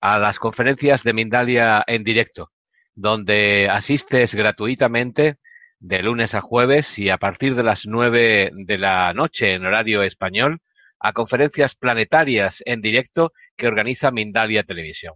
a las conferencias de Mindalia en directo, donde asistes gratuitamente de lunes a jueves y a partir de las nueve de la noche en horario español a conferencias planetarias en directo que organiza Mindalia Televisión.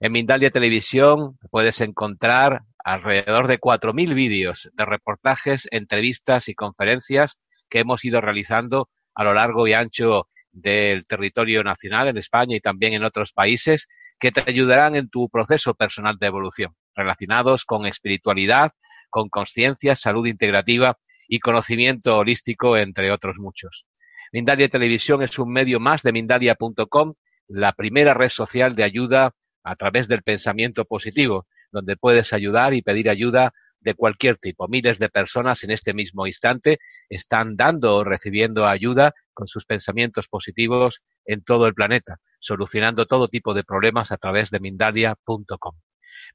En Mindalia Televisión puedes encontrar alrededor de 4.000 vídeos de reportajes, entrevistas y conferencias que hemos ido realizando a lo largo y ancho del territorio nacional en España y también en otros países que te ayudarán en tu proceso personal de evolución, relacionados con espiritualidad, con conciencia, salud integrativa y conocimiento holístico, entre otros muchos. Mindalia Televisión es un medio más de Mindalia.com, la primera red social de ayuda a través del pensamiento positivo, donde puedes ayudar y pedir ayuda de cualquier tipo. Miles de personas en este mismo instante están dando o recibiendo ayuda con sus pensamientos positivos en todo el planeta, solucionando todo tipo de problemas a través de Mindalia.com.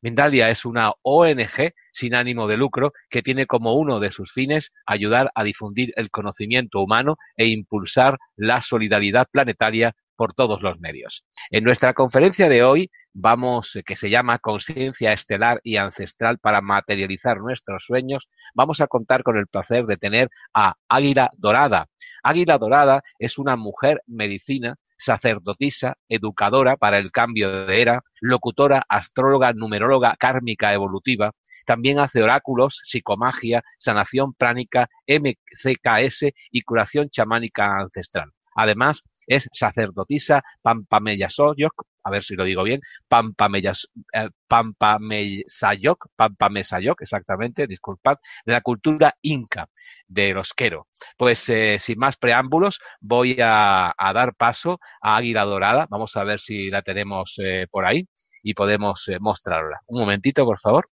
Mindalia es una ONG sin ánimo de lucro que tiene como uno de sus fines ayudar a difundir el conocimiento humano e impulsar la solidaridad planetaria por todos los medios. En nuestra conferencia de hoy vamos, eh, que se llama Conciencia Estelar y Ancestral para materializar nuestros sueños, vamos a contar con el placer de tener a Águila Dorada. Águila Dorada es una mujer medicina sacerdotisa, educadora para el cambio de era, locutora, astróloga, numeróloga, kármica evolutiva, también hace oráculos, psicomagia, sanación pránica, MCKS y curación chamánica ancestral. Además, es sacerdotisa Pampameyasoyok, a ver si lo digo bien, Pampameyas, eh, Pampamesayok, Pampamesayok, exactamente, disculpad, de la cultura inca de los Quero. Pues eh, sin más preámbulos, voy a, dar paso a Águila Dorada. Vamos a ver si la tenemos eh, por ahí y podemos eh, mostrarla. Un momentito, por favor.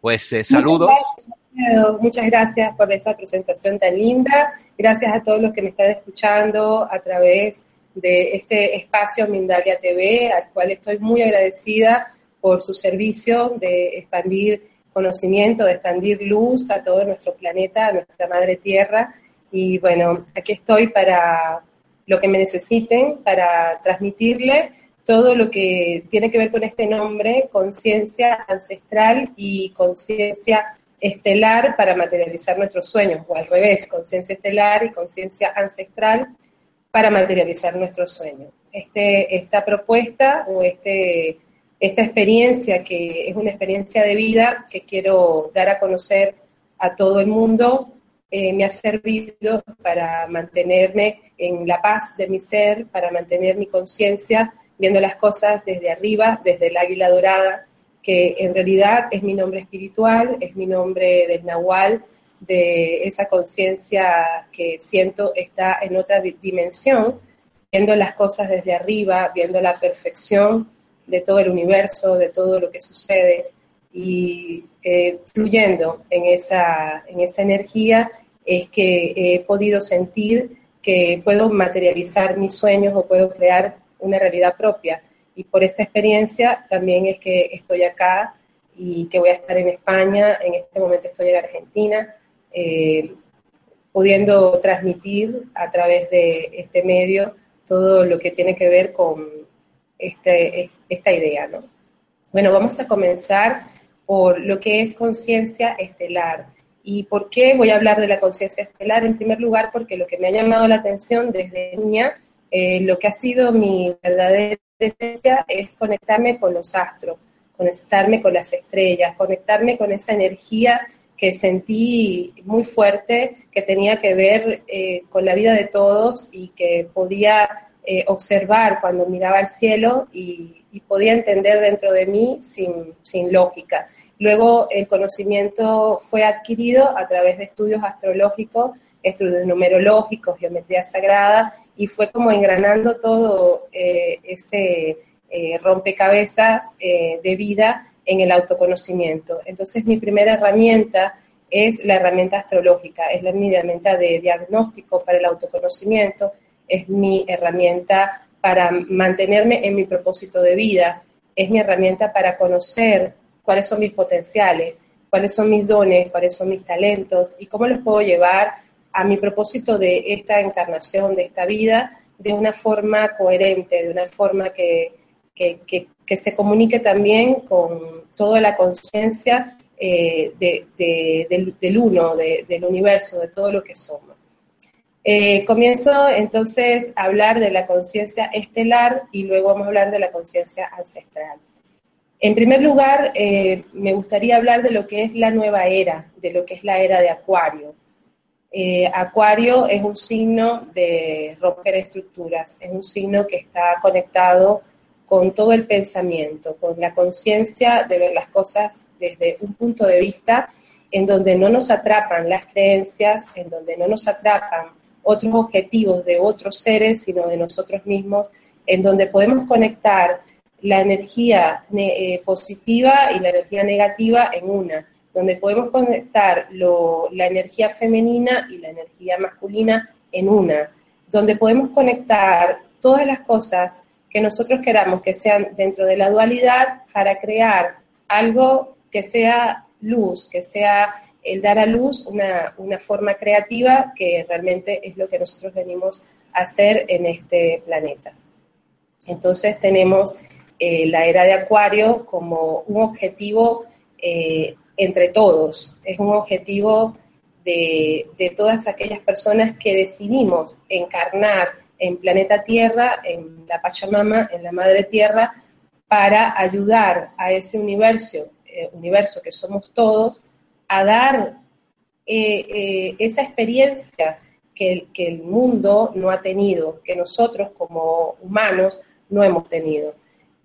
Pues saludos. Muchas gracias por esa presentación tan linda. Gracias a todos los que me están escuchando a través de este espacio Mindalia TV, al cual estoy muy agradecida por su servicio de expandir conocimiento, de expandir luz a todo nuestro planeta, a nuestra madre tierra. Y bueno, aquí estoy para lo que me necesiten, para transmitirle todo lo que tiene que ver con este nombre, conciencia ancestral y conciencia estelar para materializar nuestros sueños, o al revés, conciencia estelar y conciencia ancestral para materializar nuestros sueños. Este, esta propuesta o este, esta experiencia que es una experiencia de vida que quiero dar a conocer a todo el mundo, eh, me ha servido para mantenerme en la paz de mi ser, para mantener mi conciencia viendo las cosas desde arriba, desde el águila dorada, que en realidad es mi nombre espiritual, es mi nombre del nahual, de esa conciencia que siento está en otra dimensión, viendo las cosas desde arriba, viendo la perfección de todo el universo, de todo lo que sucede y eh, fluyendo en esa, en esa energía es que he podido sentir que puedo materializar mis sueños o puedo crear una realidad propia y por esta experiencia también es que estoy acá y que voy a estar en España, en este momento estoy en Argentina, eh, pudiendo transmitir a través de este medio todo lo que tiene que ver con este, esta idea. ¿no? Bueno, vamos a comenzar por lo que es conciencia estelar. ¿Y por qué voy a hablar de la conciencia estelar? En primer lugar, porque lo que me ha llamado la atención desde niña, eh, lo que ha sido mi verdadera esencia es conectarme con los astros, conectarme con las estrellas, conectarme con esa energía que sentí muy fuerte, que tenía que ver eh, con la vida de todos y que podía eh, observar cuando miraba al cielo y, podía entender dentro de mí sin, sin lógica. Luego el conocimiento fue adquirido a través de estudios astrológicos, estudios numerológicos, geometría sagrada, y fue como engranando todo eh, ese, eh, rompecabezas eh, de vida en el autoconocimiento. Entonces mi primera herramienta es la herramienta astrológica, es la, mi herramienta de diagnóstico para el autoconocimiento, es mi herramienta para mantenerme en mi propósito de vida, es mi herramienta para conocer cuáles son mis potenciales, cuáles son mis dones, cuáles son mis talentos y cómo los puedo llevar a mi propósito de esta encarnación, de esta vida, de una forma coherente, de una forma que, se comunique también con toda la conciencia eh, del, uno, del universo, de todo lo que somos. Eh, comienzo entonces a hablar de la conciencia estelar y luego vamos a hablar de la conciencia ancestral. En primer lugar, eh, me gustaría hablar de lo que es la nueva era, de lo que es la era de Acuario. Eh, Acuario es un signo de romper estructuras, es un signo que está conectado con todo el pensamiento, con la conciencia de ver las cosas desde un punto de vista en donde no nos atrapan las creencias, en donde no nos atrapan otros objetivos de otros seres, sino de nosotros mismos, en donde podemos conectar la energía eh, positiva y la energía negativa en una, donde podemos conectar la energía femenina y la energía masculina en una, donde podemos conectar todas las cosas que nosotros queramos que sean dentro de la dualidad para crear algo que sea luz, que sea el dar a luz una, forma creativa que realmente es lo que nosotros venimos a hacer en este planeta. Entonces tenemos eh, la era de Acuario como un objetivo eh, entre todos, es un objetivo de, todas aquellas personas que decidimos encarnar en planeta Tierra, en la Pachamama, en la Madre Tierra, para ayudar a ese universo, eh, universo que somos todos, a dar esa experiencia que, que el mundo no ha tenido, que nosotros como humanos no hemos tenido.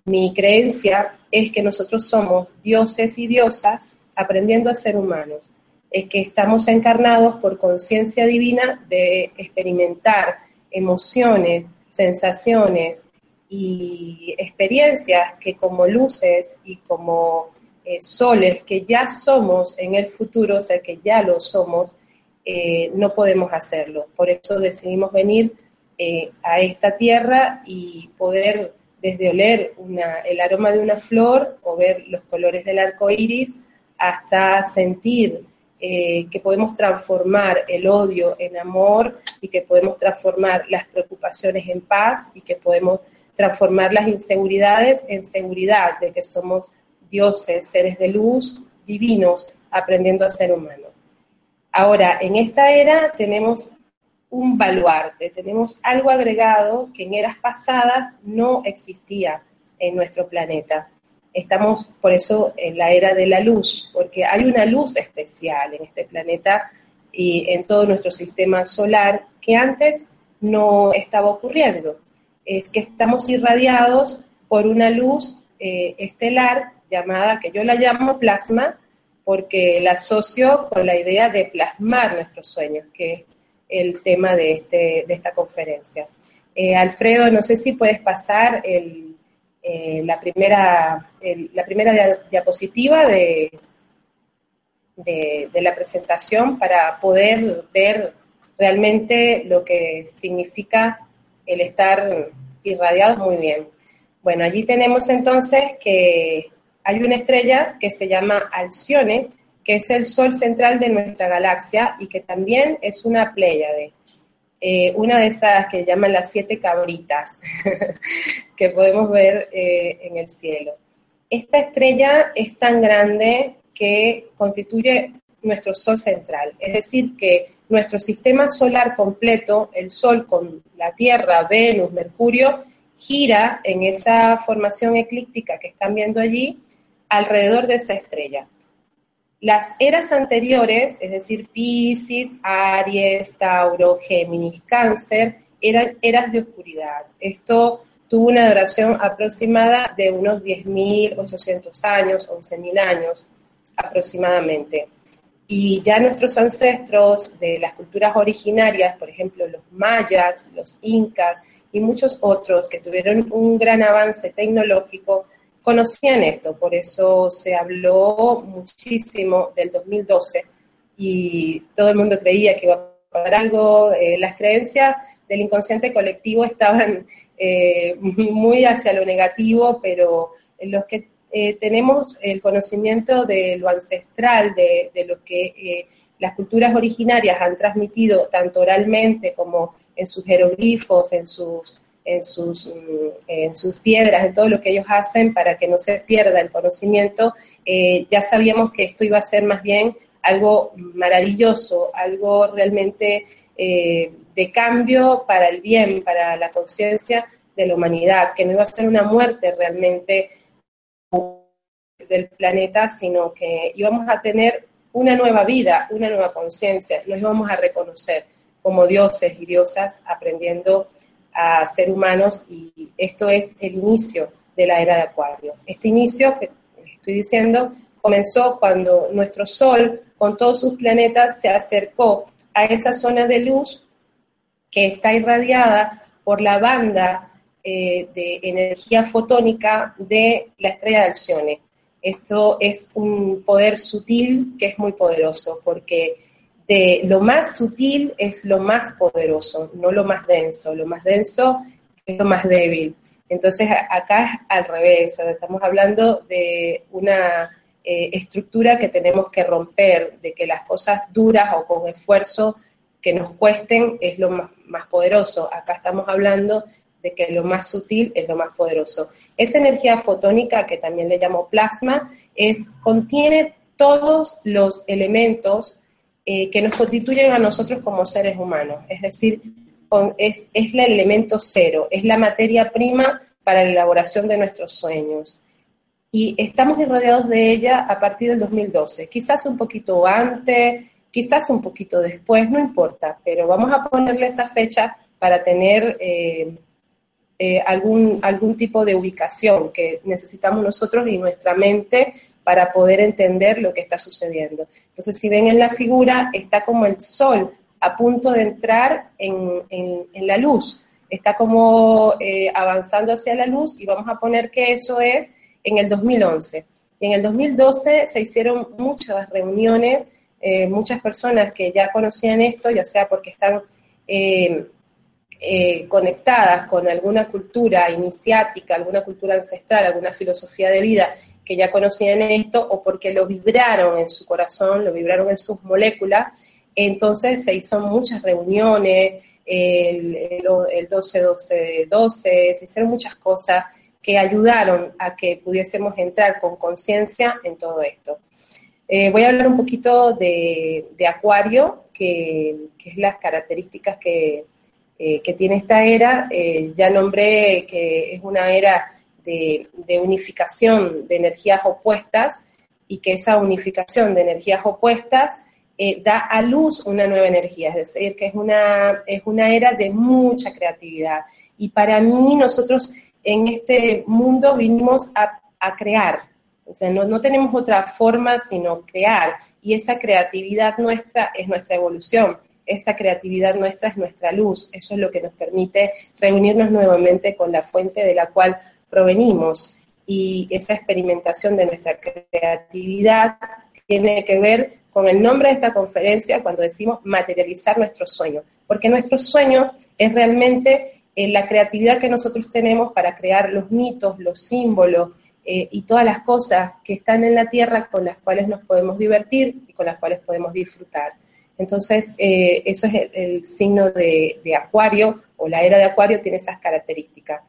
Mi creencia es que nosotros somos dioses y diosas aprendiendo a ser humanos. Es que estamos encarnados por conciencia divina de experimentar emociones, sensaciones y experiencias que como luces y como eh, soles que ya somos en el futuro, o sea que ya lo somos, eh, no podemos hacerlo. Por eso decidimos venir eh, a esta tierra y poder desde oler el aroma de una flor o ver los colores del arco iris hasta sentir eh, que podemos transformar el odio en amor y que podemos transformar las preocupaciones en paz y que podemos transformar las inseguridades en seguridad de que somos dioses, seres de luz, divinos, aprendiendo a ser humanos. Ahora, en esta era tenemos un baluarte, tenemos algo agregado que en eras pasadas no existía en nuestro planeta. Estamos por eso en la era de la luz, porque hay una luz especial en este planeta y en todo nuestro sistema solar que antes no estaba ocurriendo. Es que estamos irradiados por una luz eh, estelar llamada, que yo la llamo plasma, porque la asocio con la idea de plasmar nuestros sueños, que es el tema de, este, de esta conferencia. Eh, Alfredo, no sé si puedes pasar el, eh, la primera, la primera diapositiva de, de, de, la presentación para poder ver realmente lo que significa el estar irradiado muy bien. Bueno, allí tenemos entonces que hay una estrella que se llama Alcione, que es el sol central de nuestra galaxia y que también es una Pléyade, eh, una de esas que llaman las siete cabritas que podemos ver eh, en el cielo. Esta estrella es tan grande que constituye nuestro sol central, es decir, que nuestro sistema solar completo, el Sol con la Tierra, Venus, Mercurio, gira en esa formación eclíptica que están viendo allí alrededor de esa estrella. Las eras anteriores, es decir, Pisces, Aries, Tauro, Géminis, Cáncer, eran eras de oscuridad. Esto tuvo una duración aproximada de unos 10.800 años, 11.000 años aproximadamente. Y ya nuestros ancestros de las culturas originarias, por ejemplo los mayas, los incas y muchos otros que tuvieron un gran avance tecnológico conocían esto, por eso se habló muchísimo del 2012 y todo el mundo creía que iba a pasar algo, eh, las creencias del inconsciente colectivo estaban eh, muy hacia lo negativo, pero los que eh, tenemos el conocimiento de lo ancestral, de, de lo que las culturas originarias han transmitido tanto oralmente como en sus jeroglifos, en sus en sus, mm, en sus piedras, en todo lo que ellos hacen para que no se pierda el conocimiento, eh, ya sabíamos que esto iba a ser más bien algo maravilloso, algo realmente eh, de cambio para el bien, para la conciencia de la humanidad, que no iba a ser una muerte realmente del planeta, sino que íbamos a tener una nueva vida, una nueva conciencia, nos íbamos a reconocer como dioses y diosas aprendiendo a ser humanos y esto es el inicio de la era de Acuario. Este inicio que estoy diciendo comenzó cuando nuestro Sol con todos sus planetas se acercó a esa zona de luz que está irradiada por la banda eh, de energía fotónica de la estrella de Alcione. Esto es un poder sutil que es muy poderoso porque de lo más sutil es lo más poderoso, no lo más denso. Lo más denso es lo más débil. Entonces acá es al revés, estamos hablando de una eh, estructura que tenemos que romper, de que las cosas duras o con esfuerzo que nos cuesten es lo más, más poderoso. Acá estamos hablando de que lo más sutil es lo más poderoso. Esa energía fotónica, que también le llamo plasma, es, contiene todos los elementos eh, que nos constituyen a nosotros como seres humanos. Es decir, es, es el elemento cero, es la materia prima para la elaboración de nuestros sueños. Y estamos irradiados de ella a partir del 2012, quizás un poquito antes, quizás un poquito después, no importa, pero vamos a ponerle esa fecha para tener eh, eh, algún, algún tipo de ubicación que necesitamos nosotros y nuestra mente para poder entender lo que está sucediendo. Entonces, si ven en la figura, está como el sol a punto de entrar en, la luz, está como eh, avanzando hacia la luz y vamos a poner que eso es en el 2011. Y en el 2012 se hicieron muchas reuniones, eh, muchas personas que ya conocían esto, ya sea porque están eh, conectadas con alguna cultura iniciática, alguna cultura ancestral, alguna filosofía de vida que ya conocían esto o porque lo vibraron en su corazón, lo vibraron en sus moléculas. Entonces se hizo muchas reuniones, el, el, 12-12-12, se hicieron muchas cosas que ayudaron a que pudiésemos entrar con conciencia en todo esto. Eh, voy a hablar un poquito de, Acuario, que, es las características que, eh, tiene esta era. Eh, ya nombré que es una era de, unificación de energías opuestas y que esa unificación de energías opuestas eh, da a luz una nueva energía, es decir, que es una, es una era de mucha creatividad. Y para mí nosotros en este mundo vinimos a, crear, o sea, no, no, tenemos otra forma sino crear, y esa creatividad nuestra es nuestra evolución, esa creatividad nuestra es nuestra luz, eso es lo que nos permite reunirnos nuevamente con la fuente de la cual provenimos y esa experimentación de nuestra creatividad tiene que ver con el nombre de esta conferencia cuando decimos materializar nuestro sueño, porque nuestro sueño es realmente eh, la creatividad que nosotros tenemos para crear los mitos, los símbolos eh, y todas las cosas que están en la tierra con las cuales nos podemos divertir y con las cuales podemos disfrutar. Entonces, eh, eso es el, signo de, de Acuario o la era de Acuario tiene esas características.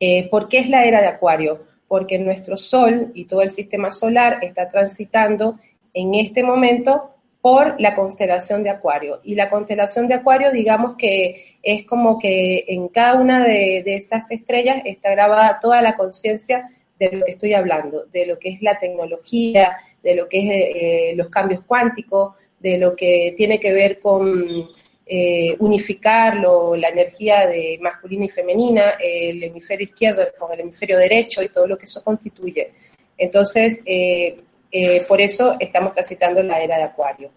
Eh, ¿Por qué es la era de Acuario? Porque nuestro Sol y todo el sistema solar está transitando en este momento por la constelación de Acuario. Y la constelación de Acuario, digamos que es como que en cada una de, esas estrellas está grabada toda la conciencia de lo que estoy hablando, de lo que es la tecnología, de lo que es eh, los cambios cuánticos, de lo que tiene que ver con eh, unificarlo, la energía de masculina y femenina, el hemisferio izquierdo con el hemisferio derecho y todo lo que eso constituye. Entonces, eh, eh, por eso estamos transitando la era de Acuario.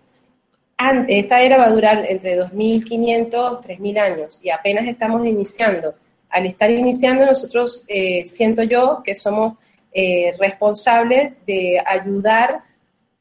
esta era va a durar entre 2.500, 3.000 años y apenas estamos iniciando. Al estar iniciando, nosotros eh, siento yo que somos responsables de ayudar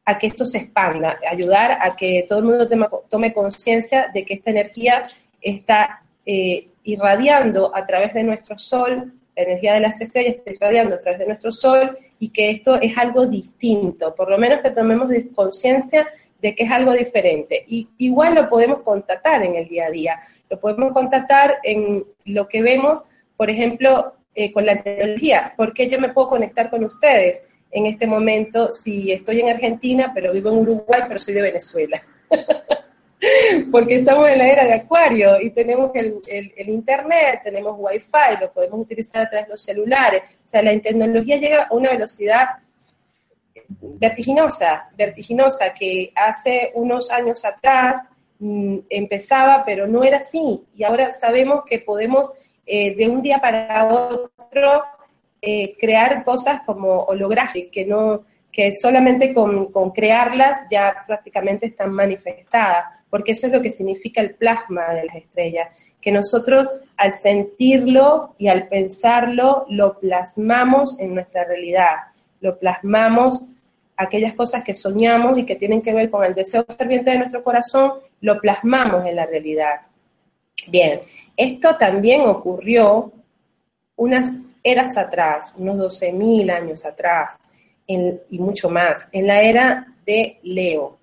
a que esto se expanda, ayudar a que todo el mundo tome, conciencia de que esta energía está eh, irradiando a través de nuestro sol, la energía de las estrellas está irradiando a través de nuestro sol y que esto es algo distinto, por lo menos que tomemos conciencia de que es algo diferente. Y igual lo podemos constatar en el día a día, lo podemos constatar en lo que vemos, por ejemplo, eh, con la tecnología. ¿Por qué yo me puedo conectar con ustedes en este momento si estoy en Argentina, pero vivo en Uruguay, pero soy de Venezuela? Porque estamos en la era de Acuario y tenemos el, el, Internet, tenemos Wi-Fi, lo podemos utilizar a través de los celulares. O sea, la tecnología llega a una velocidad vertiginosa, vertiginosa, que hace unos años atrás mm, empezaba, pero no era así. Y ahora sabemos que podemos eh, de un día para otro eh, crear cosas como holográficas, que no que solamente con, con, crearlas ya prácticamente están manifestadas, porque eso es lo que significa el plasma de las estrellas, que nosotros al sentirlo y al pensarlo lo plasmamos en nuestra realidad, lo plasmamos aquellas cosas que soñamos y que tienen que ver con el deseo ferviente de nuestro corazón, lo plasmamos en la realidad. Bien, esto también ocurrió unas eras atrás, unos 12.000 años atrás, y mucho más, en la era de Leo,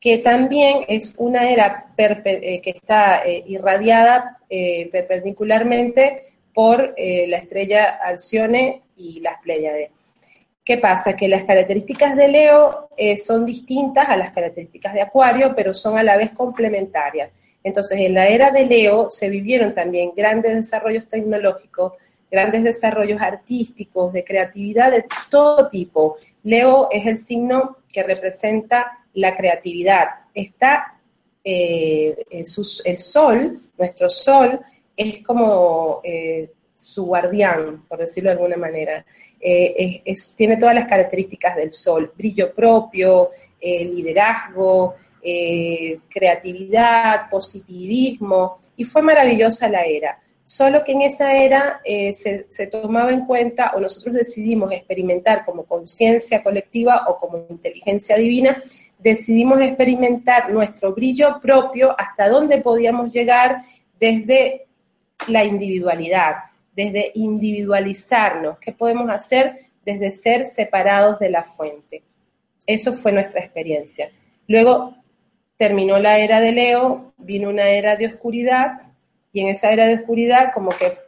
que también es una era eh, que está eh, irradiada eh, perpendicularmente por la estrella Alcione y las Pléyades. ¿Qué pasa? Que las características de Leo son distintas a las características de Acuario, pero son a la vez complementarias. Entonces, en la era de Leo se vivieron también grandes desarrollos tecnológicos, grandes desarrollos artísticos, de creatividad de todo tipo. Leo es el signo que representa la creatividad. Está eh, el sol, nuestro sol, es como eh, su guardián, por decirlo de alguna manera. Eh, tiene todas las características del sol, brillo propio, eh, liderazgo, eh, creatividad, positivismo, y fue maravillosa la era. Solo que en esa era se, se, tomaba en cuenta, o nosotros decidimos experimentar como conciencia colectiva o como inteligencia divina, decidimos experimentar nuestro brillo propio, hasta dónde podíamos llegar desde la individualidad desde individualizarnos, qué podemos hacer desde ser separados de la fuente. Eso fue nuestra experiencia. Luego terminó la era de Leo, vino una era de oscuridad y en esa era de oscuridad como que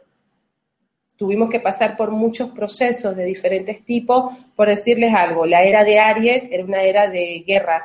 tuvimos que pasar por muchos procesos de diferentes tipos, por decirles algo, la era de Aries era una era de guerras,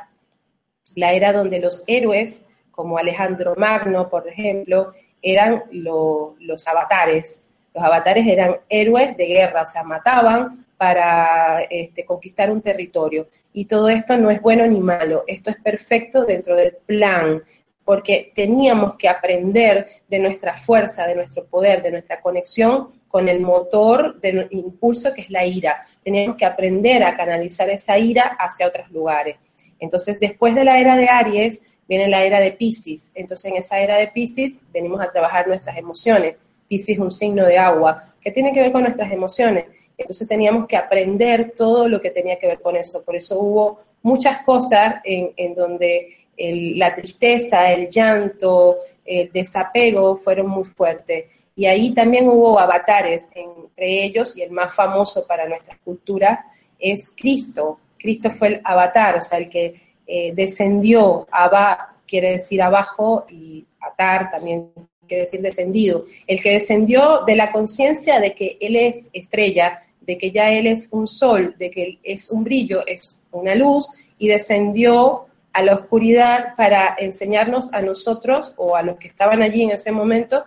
la era donde los héroes, como Alejandro Magno, por ejemplo, eran los avatares, los avatares eran héroes de guerra, o sea, mataban para este, conquistar un territorio. Y todo esto no es bueno ni malo, esto es perfecto dentro del plan, porque teníamos que aprender de nuestra fuerza, de nuestro poder, de nuestra conexión con el motor del impulso que es la ira. Teníamos que aprender a canalizar esa ira hacia otros lugares. Entonces, después de la era de Aries, viene la era de Pisces. Entonces, en esa era de Pisces venimos a trabajar nuestras emociones Pisces es un signo de agua, que tiene que ver con nuestras emociones. Entonces teníamos que aprender todo lo que tenía que ver con eso. Por eso hubo muchas cosas en, donde la tristeza, el llanto, el desapego fueron muy fuertes. Y ahí también hubo avatares, entre ellos, y el más famoso para nuestra cultura es Cristo. Cristo fue el avatar, o sea, el que eh, descendió, abajo, quiere decir abajo, y atar también que decir descendido, el que descendió de la conciencia de que Él es estrella, de que ya Él es un sol, de que Él es un brillo, es una luz, y descendió a la oscuridad para enseñarnos a nosotros o a los que estaban allí en ese momento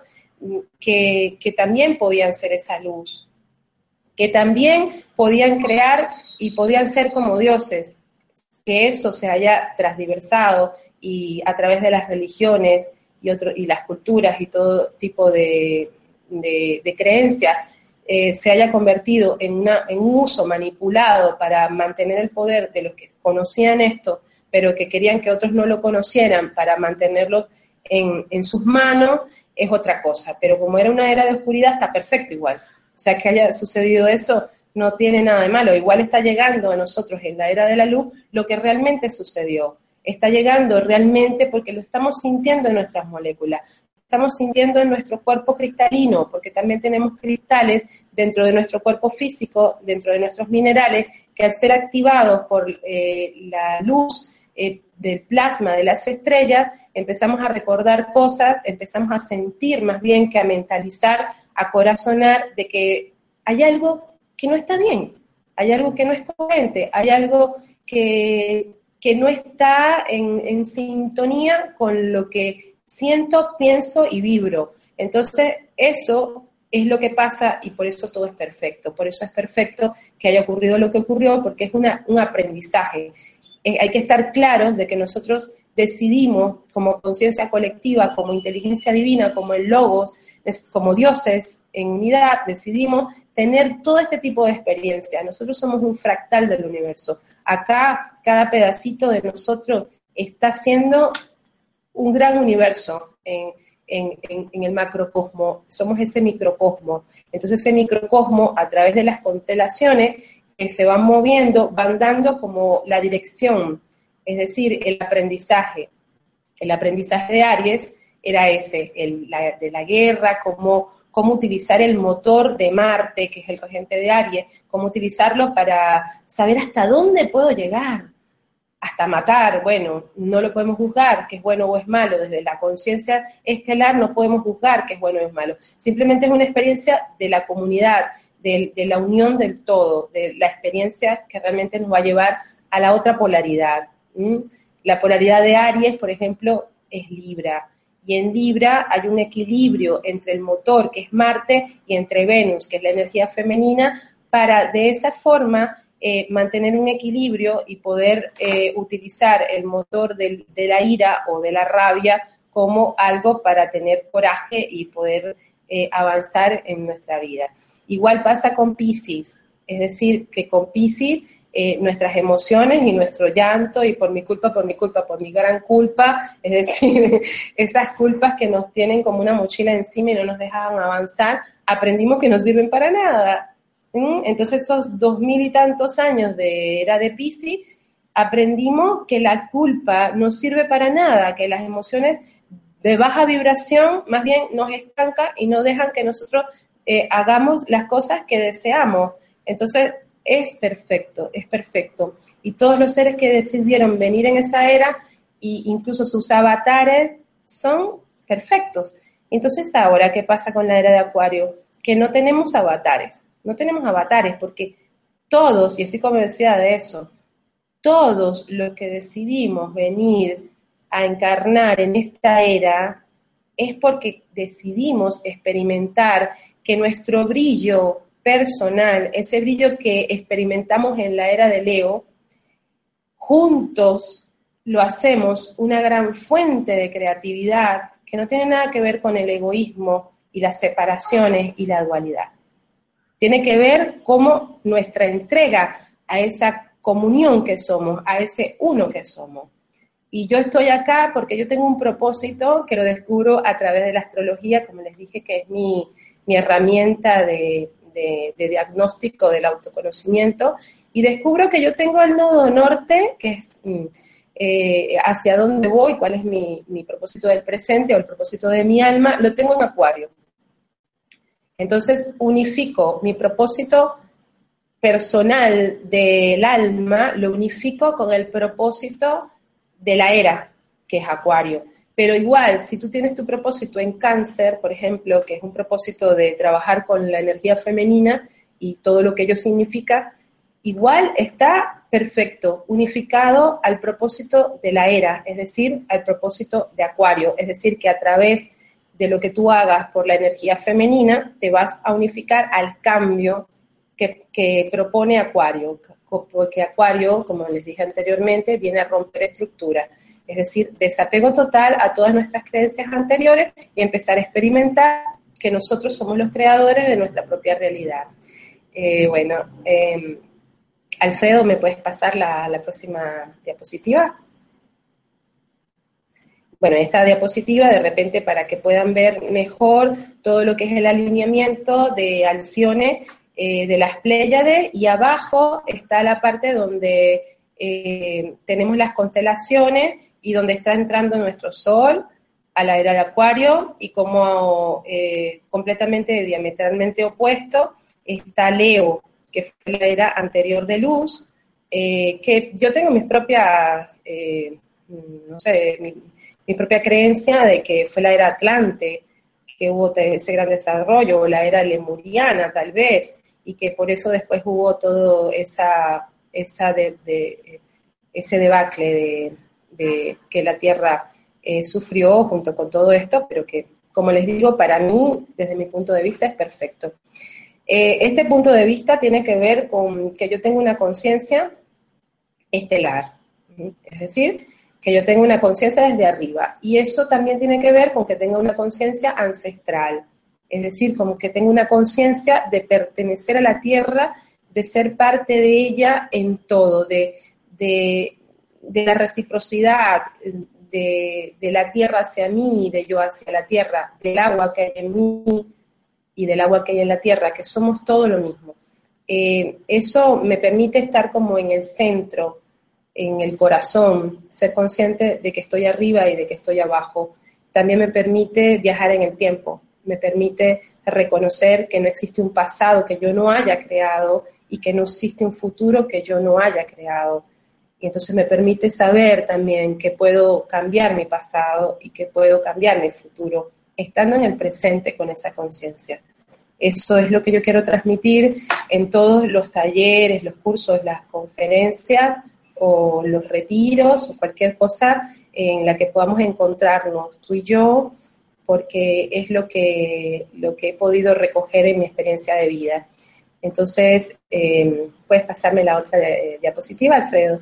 que, que también podían ser esa luz, que también podían crear y podían ser como dioses, que eso se haya transversado y a través de las religiones, y, otro, y las culturas y todo tipo de, de, creencias eh, se haya convertido en, en un uso manipulado para mantener el poder de los que conocían esto pero que querían que otros no lo conocieran para mantenerlo en, en sus manos, es otra cosa. Pero como era una era de oscuridad, está perfecto igual. O sea, que haya sucedido eso no tiene nada de malo. Igual está llegando a nosotros en la era de la luz lo que realmente sucedió. Está llegando realmente porque lo estamos sintiendo en nuestras moléculas. Estamos sintiendo en nuestro cuerpo cristalino, porque también tenemos cristales dentro de nuestro cuerpo físico, dentro de nuestros minerales, que al ser activados por eh, la luz eh, del plasma de las estrellas, empezamos a recordar cosas, empezamos a sentir más bien que a mentalizar, a corazonar de que hay algo que no está bien, hay algo que no es coherente, hay algo que, no está en, en sintonía con lo que siento, pienso y vibro. Entonces, eso es lo que pasa y por eso todo es perfecto. Por eso es perfecto que haya ocurrido lo que ocurrió, porque es una, un aprendizaje. Eh, hay que estar claros de que nosotros decidimos como conciencia colectiva, como inteligencia divina, como el logos, como dioses en unidad, decidimos tener todo este tipo de experiencia. Nosotros somos un fractal del universo. Acá cada pedacito de nosotros está siendo un gran universo en, el macrocosmo. Somos ese microcosmo. Entonces ese microcosmo, a través de las constelaciones que se van moviendo, van dando como la dirección, es decir, el aprendizaje. El aprendizaje de Aries era ese, el, de la guerra, como cómo utilizar el motor de Marte, que es el regente de Aries, cómo utilizarlo para saber hasta dónde puedo llegar, hasta matar, bueno, no lo podemos juzgar que es bueno o es malo, desde la conciencia estelar no podemos juzgar que es bueno o es malo, simplemente es una experiencia de la comunidad, de, la unión del todo, de la experiencia que realmente nos va a llevar a la otra polaridad. La polaridad de Aries, por ejemplo, es Libra, y en Libra hay un equilibrio entre el motor, que es Marte, y entre Venus, que es la energía femenina, para de esa forma eh, mantener un equilibrio y poder eh, utilizar el motor de la ira o de la rabia como algo para tener coraje y poder eh, avanzar en nuestra vida. Igual pasa con Pisces, es decir, que con Pisces eh, nuestras emociones y nuestro llanto y por mi culpa, por mi culpa, por mi gran culpa, es decir, esas culpas que nos tienen como una mochila encima y no nos dejan avanzar, aprendimos que no sirven para nada. Entonces esos dos mil y tantos años de era de Pisces, aprendimos que la culpa no sirve para nada, que las emociones de baja vibración más bien nos estancan y no dejan que nosotros eh, hagamos las cosas que deseamos. Entonces, es perfecto, es perfecto. Y todos los seres que decidieron venir en esa era, e incluso sus avatares, son perfectos. Entonces ahora, ¿qué pasa con la era de Acuario? Que no tenemos avatares, no tenemos avatares porque todos, y estoy convencida de eso, todos los que decidimos venir a encarnar en esta era es porque decidimos experimentar que nuestro brillo personal, ese brillo que experimentamos en la era de Leo, juntos lo hacemos una gran fuente de creatividad que no tiene nada que ver con el egoísmo y las separaciones y la dualidad. Tiene que ver cómo nuestra entrega a esa comunión que somos, a ese uno que somos. Y yo estoy acá porque yo tengo un propósito que lo descubro a través de la astrología, como les dije, que es mi, mi herramienta de, diagnóstico del autoconocimiento y descubro que yo tengo el nodo norte, que es mm, eh, hacia dónde voy, cuál es mi, propósito del presente o el propósito de mi alma, lo tengo en acuario. Entonces unifico mi propósito personal del alma, lo unifico con el propósito de la era, que es acuario. Pero igual, si tú tienes tu propósito en cáncer, por ejemplo, que es un propósito de trabajar con la energía femenina y todo lo que ello significa, igual está perfecto, unificado al propósito de la era, es decir, al propósito de Acuario, es decir, que a través de lo que tú hagas por la energía femenina, te vas a unificar al cambio que, que propone Acuario, porque Acuario, como les dije anteriormente, viene a romper estructuras es decir, desapego total a todas nuestras creencias anteriores y empezar a experimentar que nosotros somos los creadores de nuestra propia realidad. Eh, bueno, em, Alfredo, ¿me puedes pasar la, próxima diapositiva? bueno, esta diapositiva de repente para que puedan ver mejor todo lo que es el alineamiento de Alcione eh, de las Pléyades y abajo está la parte donde eh, tenemos las constelaciones y donde está entrando nuestro Sol a la era de Acuario y como eh, completamente diametralmente opuesto está Leo, que fue la era anterior de luz, que yo tengo mis propias, no sé, mi propia creencia de que fue la era Atlante, que hubo ese gran desarrollo, o la era lemuriana tal vez, y que por eso después hubo todo esa, esa de, ese debacle de, que la Tierra eh, sufrió junto con todo esto, pero que, como les digo, para mí, desde mi punto de vista, es perfecto. Eh, este punto de vista tiene que ver con que yo tengo una conciencia estelar, es decir, que yo tenga una conciencia desde arriba. Y eso también tiene que ver con que tenga una conciencia ancestral, es decir, como que tenga una conciencia de pertenecer a la tierra, de ser parte de ella en todo, de, de, la reciprocidad de, la tierra hacia mí, de yo hacia la tierra, del agua que hay en mí y del agua que hay en la tierra, que somos todo lo mismo. Eh, eso me permite estar como en el centro, en el corazón, ser consciente de que estoy arriba y de que estoy abajo. También me permite viajar en el tiempo, me permite reconocer que no existe un pasado que yo no haya creado y que no existe un futuro que yo no haya creado. Y entonces me permite saber también que puedo cambiar mi pasado y que puedo cambiar mi futuro, estando en el presente con esa conciencia. Eso es lo que yo quiero transmitir en todos los talleres, los cursos, las conferencias, o los retiros o cualquier cosa en la que podamos encontrarnos tú y yo, porque es lo que, lo que he podido recoger en mi experiencia de vida. Entonces, eh, puedes pasarme la otra eh, diapositiva, Alfredo.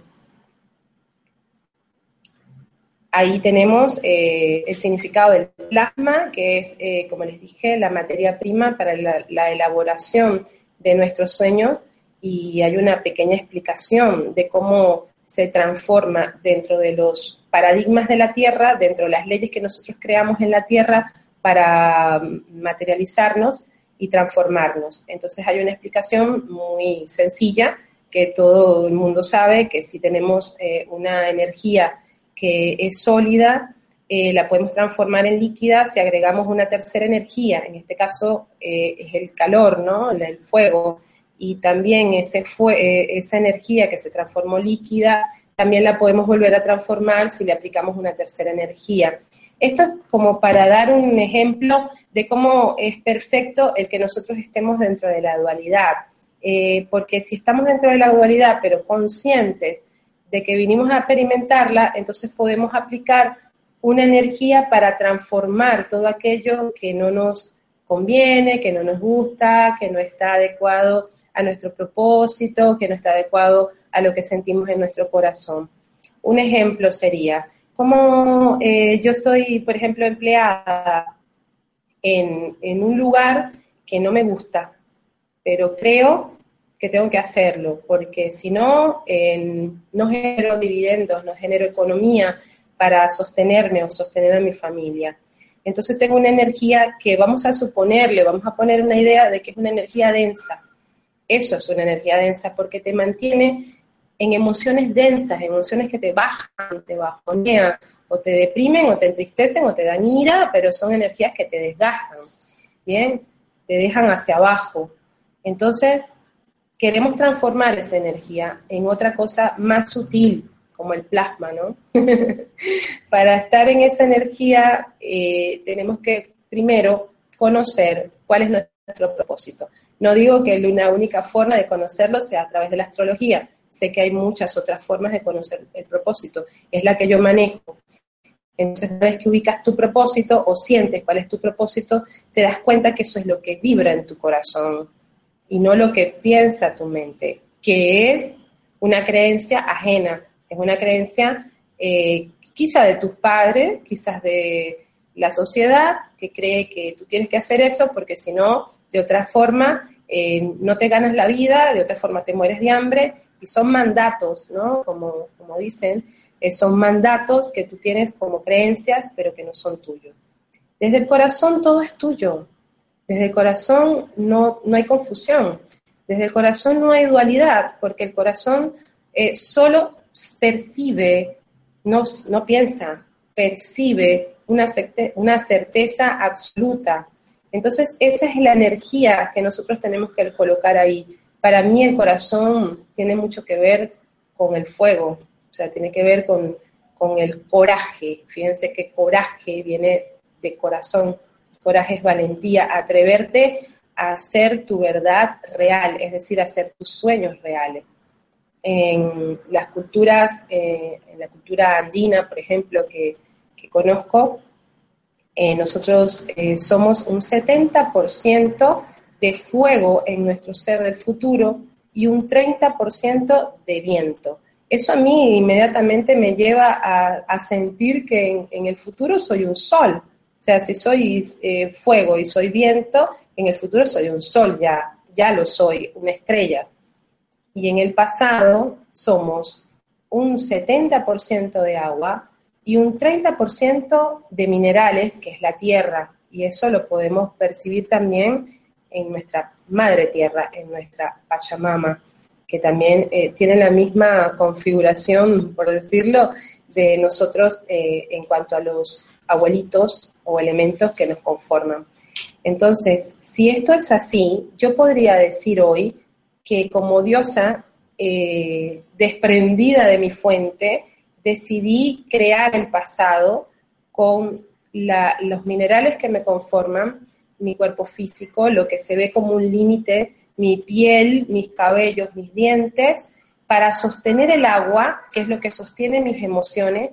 Ahí tenemos eh, el significado del plasma, que es, como les dije, la materia prima para la, la elaboración de nuestro sueño y hay una pequeña explicación de cómo se transforma dentro de los paradigmas de la Tierra, dentro de las leyes que nosotros creamos en la Tierra para materializarnos y transformarnos. Entonces hay una explicación muy sencilla que todo el mundo sabe que si tenemos eh, una energía que es sólida, eh, la podemos transformar en líquida si agregamos una tercera energía, en este caso eh, es el calor, ¿no? El fuego y también ese fue, eh, esa energía que se transformó líquida, también la podemos volver a transformar si le aplicamos una tercera energía. Esto es como para dar un ejemplo de cómo es perfecto el que nosotros estemos dentro de la dualidad. Porque si estamos dentro de la dualidad, pero conscientes de que vinimos a experimentarla, entonces podemos aplicar una energía para transformar todo aquello que no nos conviene, que no nos gusta, que no está adecuado a nuestro propósito, que no está adecuado a lo que sentimos en nuestro corazón. Un ejemplo sería, como eh, yo estoy, por ejemplo, empleada en, un lugar que no me gusta, pero creo que tengo que hacerlo, porque si no, no genero dividendos, no genero economía para sostenerme o sostener a mi familia. Entonces tengo una energía que vamos a suponerle, vamos a poner una idea de que es una energía densa. Eso es una energía densa porque te mantiene en emociones densas, emociones que te bajan, te bajonean, o te deprimen, o te entristecen, o te dan ira, pero son energías que te desgastan, ¿bien? Te dejan hacia abajo. Entonces, queremos transformar esa energía en otra cosa más sutil, como el plasma, ¿no? Para estar en esa energía eh, tenemos que primero conocer cuál es nuestro propósito. No digo que una única forma de conocerlo sea a través de la astrología, sé que hay muchas otras formas de conocer el propósito, es la que yo manejo. Entonces, una vez que ubicas tu propósito o sientes cuál es tu propósito, te das cuenta que eso es lo que vibra en tu corazón y no lo que piensa tu mente, que es una creencia ajena, es una creencia eh, quizá de tus padres, quizás de la sociedad, que cree que tú tienes que hacer eso porque si no de otra forma eh, no te ganas la vida, de otra forma te mueres de hambre, y son mandatos, ¿no? Como, como dicen, eh, son mandatos que tú tienes como creencias, pero que no son tuyos. Desde el corazón todo es tuyo. Desde el corazón no, no hay confusión. Desde el corazón no hay dualidad, porque el corazón eh, solo percibe, no, no piensa, percibe una, una certeza absoluta. Entonces, esa es la energía que nosotros tenemos que colocar ahí. Para mí el corazón tiene mucho que ver con el fuego, o sea, tiene que ver con, el coraje. Fíjense que coraje viene de corazón. Coraje es valentía, atreverte a hacer tu verdad real, es decir, a hacer tus sueños reales. En las culturas, eh, en la cultura andina, por ejemplo, que, conozco, eh, nosotros eh, somos un 70% de fuego en nuestro ser del futuro y un 30% de viento. Eso a mí inmediatamente me lleva a, sentir que en, el futuro soy un sol. Sea, si soy eh, fuego y soy viento, en el futuro soy un sol, ya, ya lo soy, una estrella. Y en el pasado somos un 70% de agua y un 30% de minerales, que es la tierra. Y eso lo podemos percibir también en nuestra madre tierra, en nuestra Pachamama, que también eh, tiene la misma configuración, por decirlo, de nosotros eh, en cuanto a los abuelitos o elementos que nos conforman. Entonces, si esto es así, yo podría decir hoy que como diosa eh, desprendida de mi fuente, decidí crear el pasado con los minerales que me conforman mi cuerpo físico, lo que se ve como un límite, mi piel, mis cabellos, mis dientes, para sostener el agua, que es lo que sostiene mis emociones,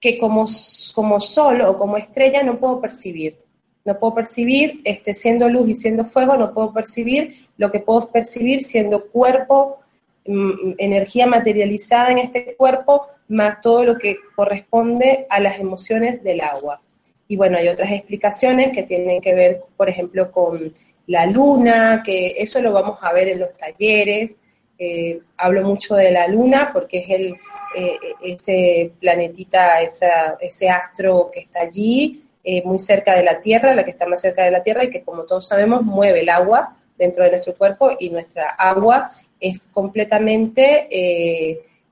que como, como sol o como estrella no puedo percibir. No puedo percibir, este, siendo luz y siendo fuego, no puedo percibir lo que puedo percibir siendo cuerpo, mm, energía materializada en este cuerpo, más todo lo que corresponde a las emociones del agua. Y bueno, hay otras explicaciones que tienen que ver, por ejemplo, con la luna, que eso lo vamos a ver en los talleres. Eh, hablo mucho de la luna porque es el, eh, ese planetita, ese astro que está allí, eh, muy cerca de la Tierra, la que está más cerca de la Tierra y que como todos sabemos mueve el agua dentro de nuestro cuerpo y nuestra agua es completamente,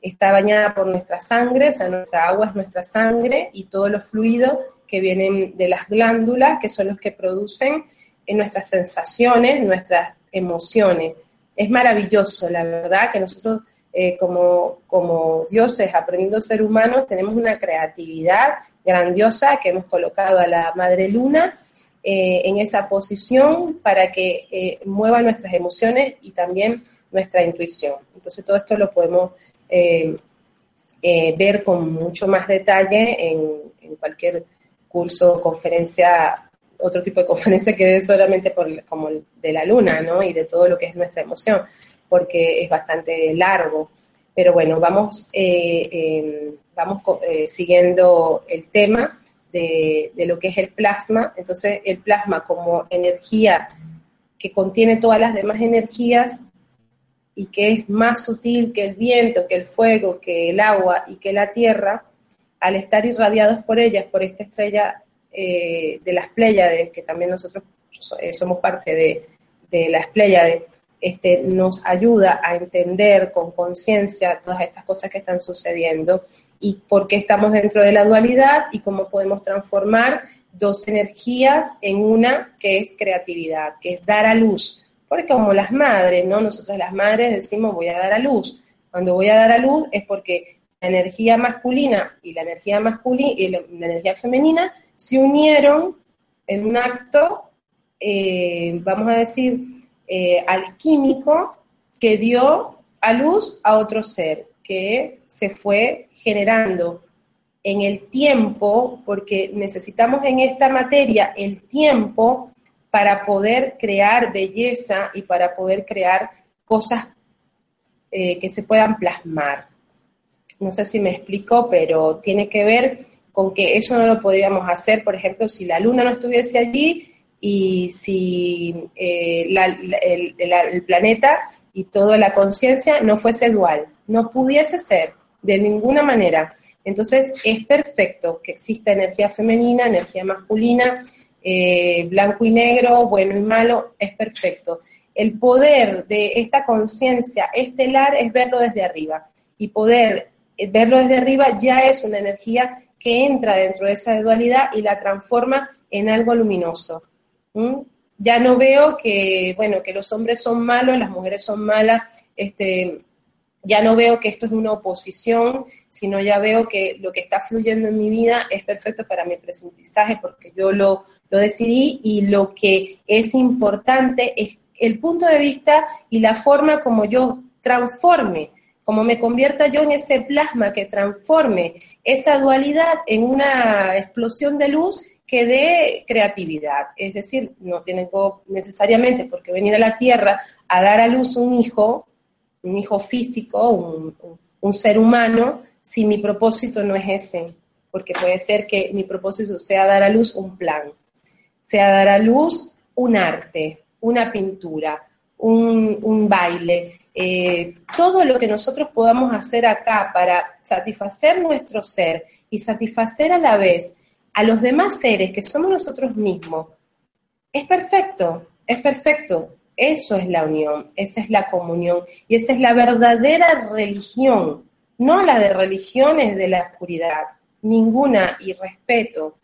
está bañada por nuestra sangre, o sea, nuestra agua es nuestra sangre y todos los fluidos que vienen de las glándulas, que son los que producen en nuestras sensaciones, nuestras emociones. Es maravilloso, la verdad, que nosotros eh, como, como dioses, aprendiendo a ser humanos, tenemos una creatividad grandiosa que hemos colocado a la Madre Luna eh, en esa posición para que eh, mueva nuestras emociones y también nuestra intuición. Entonces todo esto lo podemos ver con mucho más detalle en, en cualquier curso, conferencia, otro tipo de conferencia que es solamente por, como de la luna, ¿no? Y de todo lo que es nuestra emoción, porque es bastante largo. Pero bueno, vamos, eh, em, vamos eh, siguiendo el tema de, de lo que es el plasma. Entonces, el plasma como energía que contiene todas las demás energías y que es más sutil que el viento, que el fuego, que el agua y que la tierra, al estar irradiados por ellas, por esta estrella eh, de las Pléyades, que también nosotros somos parte de, de las Pléyades, este, nos ayuda a entender con conciencia todas estas cosas que están sucediendo y por qué estamos dentro de la dualidad y cómo podemos transformar dos energías en una que es creatividad, que es dar a luz. Porque como las madres, ¿no? Nosotros las madres decimos voy a dar a luz. Cuando voy a dar a luz es porque la energía masculina y la energía masculina y la, energía femenina se unieron en un acto, eh, vamos a decir, eh, alquímico que dio a luz a otro ser, que se fue generando en el tiempo, porque necesitamos en esta materia el tiempo para poder crear belleza y para poder crear cosas eh, que se puedan plasmar. No sé si me explico, pero tiene que ver con que eso no lo podríamos hacer, por ejemplo, si la luna no estuviese allí y si eh, el, planeta y toda la conciencia no fuese dual, no pudiese ser de ninguna manera. Entonces es perfecto que exista energía femenina, energía masculina, eh, blanco y negro, bueno y malo, es perfecto. El poder de esta conciencia estelar es verlo desde arriba y poder verlo desde arriba ya es una energía que entra dentro de esa dualidad y la transforma en algo luminoso. Ya no veo que, bueno, que los hombres son malos, las mujeres son malas, este, ya no veo que esto es una oposición, sino ya veo que lo que está fluyendo en mi vida es perfecto para mi aprendizaje porque yo lo, lo decidí y lo que es importante es el punto de vista y la forma como yo transforme, como me convierta yo en ese plasma que transforme esa dualidad en una explosión de luz que dé creatividad. Es decir, no tienen necesariamente por qué venir a la Tierra a dar a luz un hijo, un hijo físico, un, un ser humano, si mi propósito no es ese. Porque puede ser que mi propósito sea dar a luz un plan, sea dar a luz un arte, una pintura, un, baile, eh, todo lo que nosotros podamos hacer acá para satisfacer nuestro ser y satisfacer a la vez a los demás seres que somos nosotros mismos, es perfecto, es perfecto. Eso es la unión, esa es la comunión y esa es la verdadera religión, no la de religiones de la oscuridad, ninguna, y respeto,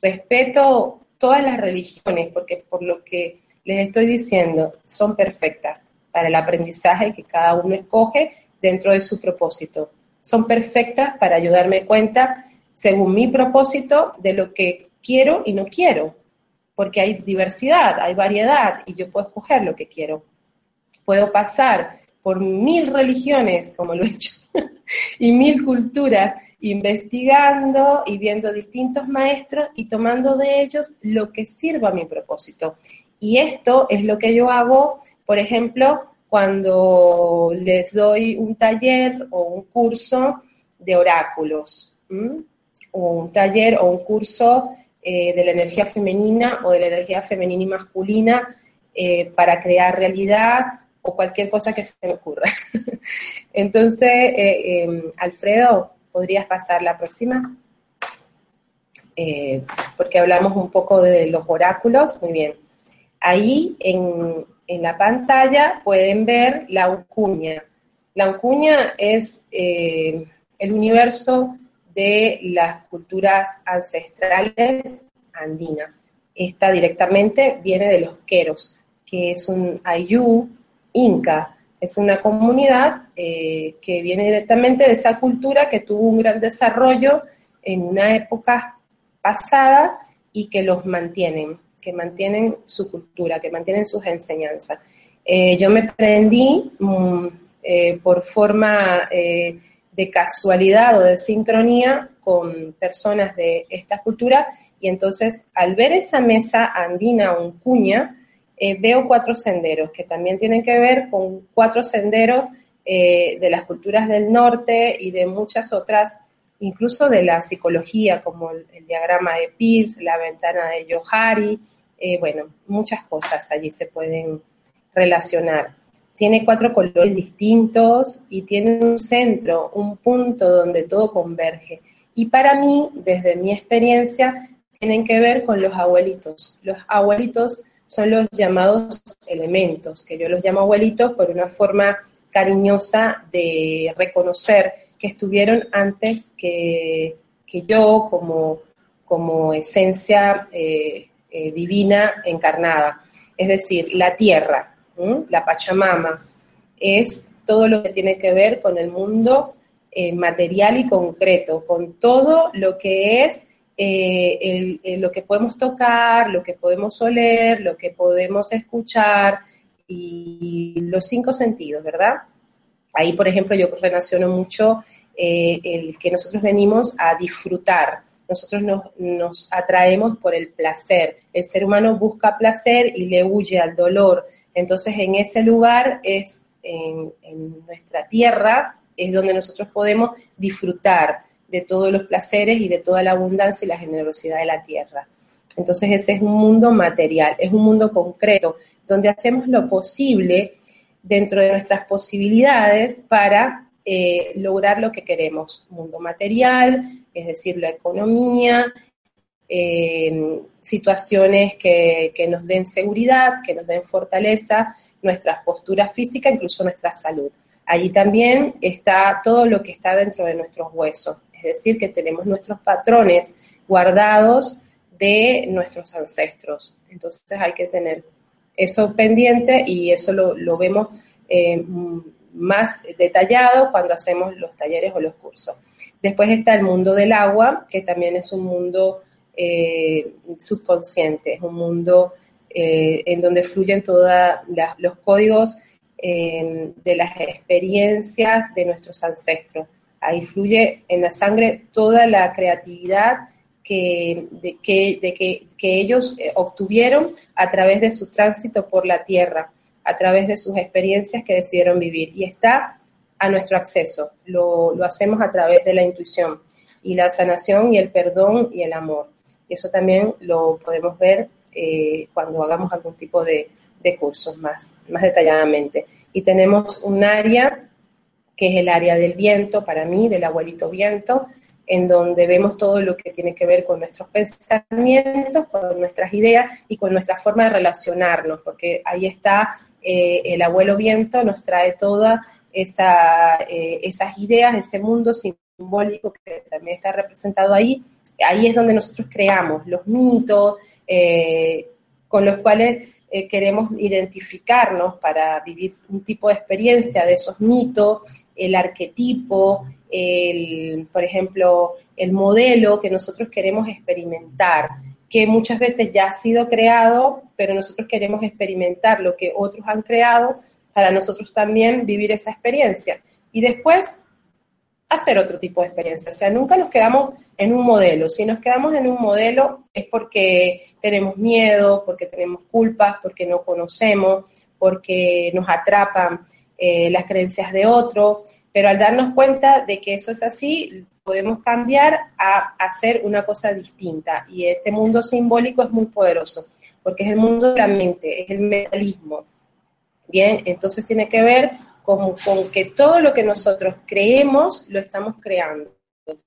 respeto todas las religiones, porque por lo que les estoy diciendo, son perfectas para el aprendizaje que cada uno escoge dentro de su propósito. Son perfectas para ayudarme cuenta, según mi propósito, de lo que quiero y no quiero, porque hay diversidad, hay variedad y yo puedo escoger lo que quiero. Puedo pasar por mil religiones, como lo he hecho, y mil culturas, investigando y viendo distintos maestros y tomando de ellos lo que sirva a mi propósito. Y esto es lo que yo hago, por ejemplo, cuando les doy un taller o un curso de oráculos, o un taller o un curso eh, de la energía femenina o de la energía femenina y masculina eh, para crear realidad o cualquier cosa que se me ocurra. Entonces, eh, em, Alfredo, ¿podrías pasar la próxima? porque hablamos un poco de los oráculos. Muy bien. Ahí en, la pantalla pueden ver la uncuña. La uncuña es el universo de las culturas ancestrales andinas. Esta directamente viene de los queros, que es un ayú inca. Es una comunidad eh, que viene directamente de esa cultura que tuvo un gran desarrollo en una época pasada y que los mantienen que mantienen su cultura, que mantienen sus enseñanzas. Eh, yo me prendí mm, eh, por forma de casualidad o de sincronía con personas de esta cultura y entonces al ver esa mesa andina o cuña, veo cuatro senderos que también tienen que ver con cuatro senderos de las culturas del norte y de muchas otras incluso de la psicología, como el, diagrama de Pierce, la ventana de Johari, eh, bueno, muchas cosas allí se pueden relacionar. Tiene cuatro colores distintos y tiene un centro, un punto donde todo converge. Y para mí, desde mi experiencia, tienen que ver con los abuelitos. Los abuelitos son los llamados elementos, que yo los llamo abuelitos por una forma cariñosa de reconocer que estuvieron antes que, yo como, como esencia eh, eh, divina encarnada. Es decir, la tierra, la Pachamama, es todo lo que tiene que ver con el mundo eh, material y concreto, con todo lo que es lo que podemos tocar, lo que podemos oler, lo que podemos escuchar y los cinco sentidos, ¿verdad? Ahí, por ejemplo, yo relaciono mucho eh, el que nosotros venimos a disfrutar. Nosotros nos, atraemos por el placer. El ser humano busca placer y le huye al dolor. Entonces, en ese lugar es, en, nuestra tierra, es donde nosotros podemos disfrutar de todos los placeres y de toda la abundancia y la generosidad de la tierra. Entonces ese es un mundo material, es un mundo concreto, donde hacemos lo posible dentro de nuestras posibilidades para eh, lograr lo que queremos, mundo material, es decir, la economía, eh, situaciones que, que, nos den seguridad, que nos den fortaleza, nuestra postura física, incluso nuestra salud. Allí también está todo lo que está dentro de nuestros huesos, es decir, que tenemos nuestros patrones guardados de nuestros ancestros. Entonces hay que tener eso pendiente y eso lo, lo vemos eh, más detallado cuando hacemos los talleres o los cursos. Después está el mundo del agua, que también es un mundo eh, subconsciente, es un mundo eh, en donde fluyen todos los códigos eh, de las experiencias de nuestros ancestros. Ahí fluye en la sangre toda la creatividad que, que, que, que ellos obtuvieron a través de su tránsito por la tierra a través de sus experiencias que decidieron vivir y está a nuestro acceso. Lo, hacemos a través de la intuición y la sanación y el perdón y el amor. Y eso también lo podemos ver eh, cuando hagamos algún tipo de, de cursos más, más detalladamente. Y tenemos un área que es el área del viento, para mí, del abuelito viento, en donde vemos todo lo que tiene que ver con nuestros pensamientos, con nuestras ideas y con nuestra forma de relacionarnos, porque ahí está eh, el abuelo viento nos trae todas eh, esas ideas, ese mundo simbólico que también está representado ahí. Ahí es donde nosotros creamos los mitos eh, con los cuales queremos identificarnos para vivir un tipo de experiencia de esos mitos, el arquetipo, el, por ejemplo, el modelo que nosotros queremos experimentar que muchas veces ya ha sido creado, pero nosotros queremos experimentar lo que otros han creado para nosotros también vivir esa experiencia. Y después hacer otro tipo de experiencia. O sea, nunca nos quedamos en un modelo. Si nos quedamos en un modelo es porque tenemos miedo, porque tenemos culpas, porque no conocemos, porque nos atrapan eh, las creencias de otro. Pero al darnos cuenta de que eso es así, podemos cambiar a hacer una cosa distinta. Y este mundo simbólico es muy poderoso, porque es el mundo de la mente, es el mentalismo. Bien, entonces tiene que ver con, con que todo lo que nosotros creemos lo estamos creando.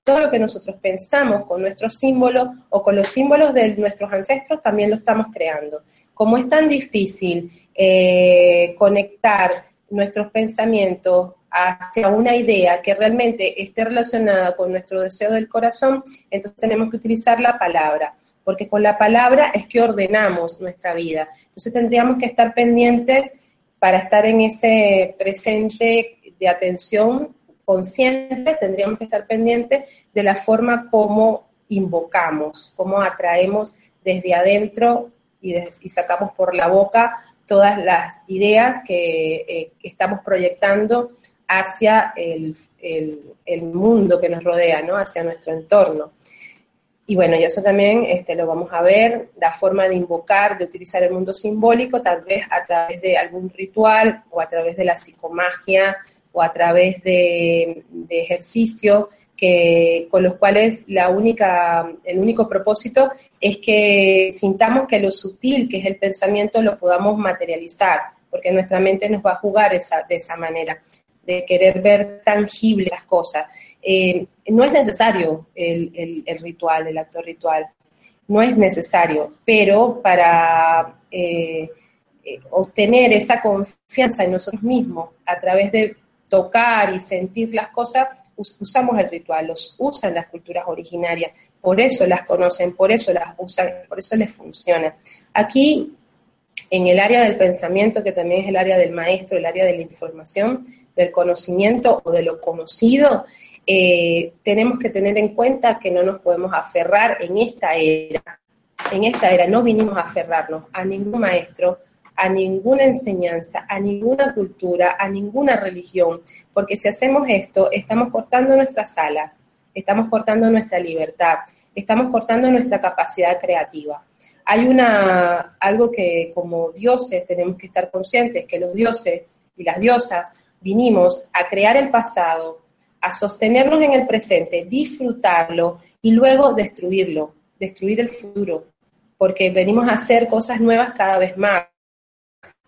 Todo lo que nosotros pensamos con nuestros símbolos o con los símbolos de nuestros ancestros también lo estamos creando. Como es tan difícil eh, conectar nuestros pensamientos hacia una idea que realmente esté relacionada con nuestro deseo del corazón, entonces tenemos que utilizar la palabra, porque con la palabra es que ordenamos nuestra vida. Entonces tendríamos que estar pendientes para estar en ese presente de atención consciente, tendríamos que estar pendientes de la forma como invocamos, cómo atraemos desde adentro y, sacamos por la boca todas las ideas que eh, estamos proyectando hacia el, mundo que nos rodea, ¿no? hacia nuestro entorno. Y bueno, y eso también este, lo vamos a ver, la forma de invocar, de utilizar el mundo simbólico, tal vez a través de algún ritual o a través de la psicomagia o a través de, de ejercicio que, con los cuales la única, el único propósito es que sintamos que lo sutil, que es el pensamiento, lo podamos materializar, porque nuestra mente nos va a jugar esa, de esa manera de querer ver tangibles las cosas. Eh, no es necesario el, ritual, el acto ritual, no es necesario, pero para eh, eh, obtener esa confianza en nosotros mismos a través de tocar y sentir las cosas, usamos el ritual, los usan las culturas originarias, por eso las conocen, por eso las usan, por eso les funciona. Aquí, en el área del pensamiento, que también es el área del maestro, el área de la información, del conocimiento o de lo conocido, eh, tenemos que tener en cuenta que no nos podemos aferrar en esta era. En esta era no vinimos a aferrarnos a ningún maestro, a ninguna enseñanza, a ninguna cultura, a ninguna religión, porque si hacemos esto, estamos cortando nuestras alas, estamos cortando nuestra libertad, estamos cortando nuestra capacidad creativa. Hay una, algo que como dioses tenemos que estar conscientes, que los dioses y las diosas vinimos a crear el pasado, a sostenernos en el presente, disfrutarlo y luego destruirlo, destruir el futuro, porque venimos a hacer cosas nuevas cada vez más.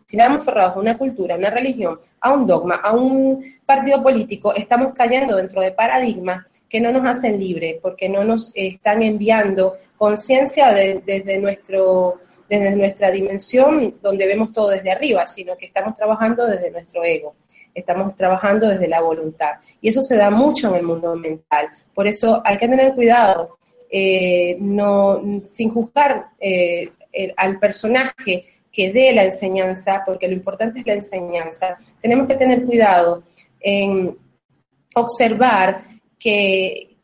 si estamos aferrados a una cultura, a una religión, a un dogma, a un partido político, estamos cayendo dentro de paradigmas que no nos hacen libre, porque no nos están enviando conciencia desde nuestro desde nuestra dimensión donde vemos todo desde arriba, sino que estamos trabajando desde nuestro ego, estamos trabajando desde la voluntad. Y eso se da mucho en el mundo mental. Por eso hay que tener cuidado, eh, no, sin juzgar eh, al personaje que dé la enseñanza, porque lo importante es la enseñanza, tenemos que tener cuidado en observar que,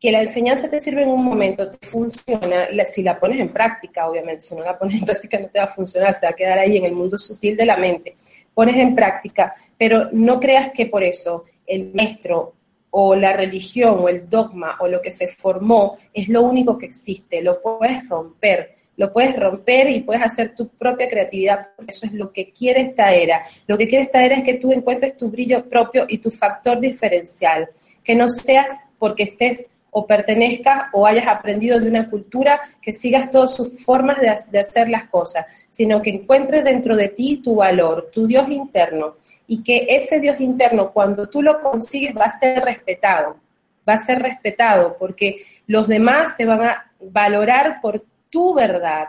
que la enseñanza te sirve en un momento, te funciona, si la pones en práctica, obviamente, si no la pones en práctica no te va a funcionar, se va a quedar ahí en el mundo sutil de la mente. Pones en práctica, pero no creas que por eso el maestro o la religión o el dogma o lo que se formó es lo único que existe, lo puedes romper, lo puedes romper y puedes hacer tu propia creatividad, eso es lo que quiere esta era. Lo que quiere esta era es que tú encuentres tu brillo propio y tu factor diferencial, que no seas porque estés o pertenezcas o hayas aprendido de una cultura que sigas todas sus formas de, hacer las cosas, sino que encuentres dentro de ti tu valor, tu Dios interno, y que ese Dios interno, cuando tú lo consigues, va a ser respetado, va a ser respetado, porque los demás te van a valorar por tu verdad,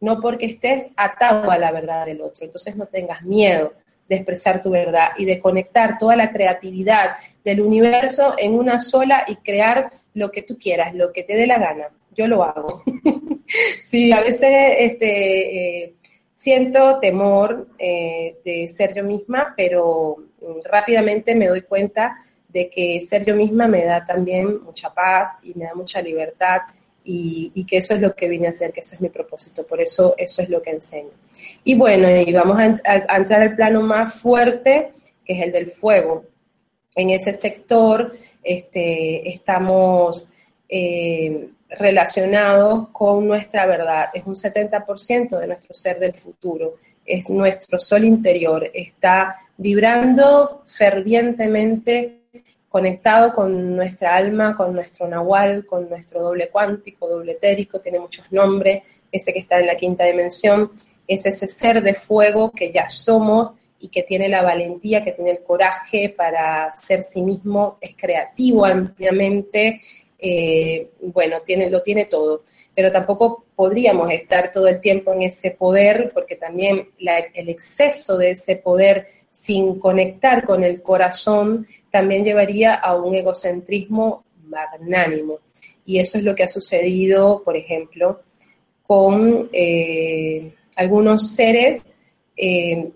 no porque estés atado a la verdad del otro. Entonces no tengas miedo de expresar tu verdad y de conectar toda la creatividad del universo en una sola y crear lo que tú quieras, lo que te dé la gana. Yo lo hago. sí, a veces este, eh, siento temor eh, de ser yo misma, pero mm, rápidamente me doy cuenta de que ser yo misma me da también mucha paz y me da mucha libertad y, que eso es lo que vine a hacer, que ese es mi propósito, por eso eso es lo que enseño. Y bueno, y vamos a, entrar al plano más fuerte, que es el del fuego. En ese sector este, estamos eh, relacionados con nuestra verdad. Es un 70% de nuestro ser del futuro. Es nuestro sol interior. Está vibrando fervientemente conectado con nuestra alma, con nuestro nahual, con nuestro doble cuántico, doble etérico, tiene muchos nombres, ese que está en la quinta dimensión, es ese ser de fuego que ya somos y que tiene la valentía, que tiene el coraje para ser sí mismo, es creativo ampliamente, eh, bueno, tiene, lo tiene todo. Pero tampoco podríamos estar todo el tiempo en ese poder, porque también el exceso de ese poder sin conectar con el corazón también llevaría a un egocentrismo magnánimo. Y eso es lo que ha sucedido, por ejemplo, con eh, algunos seres eh,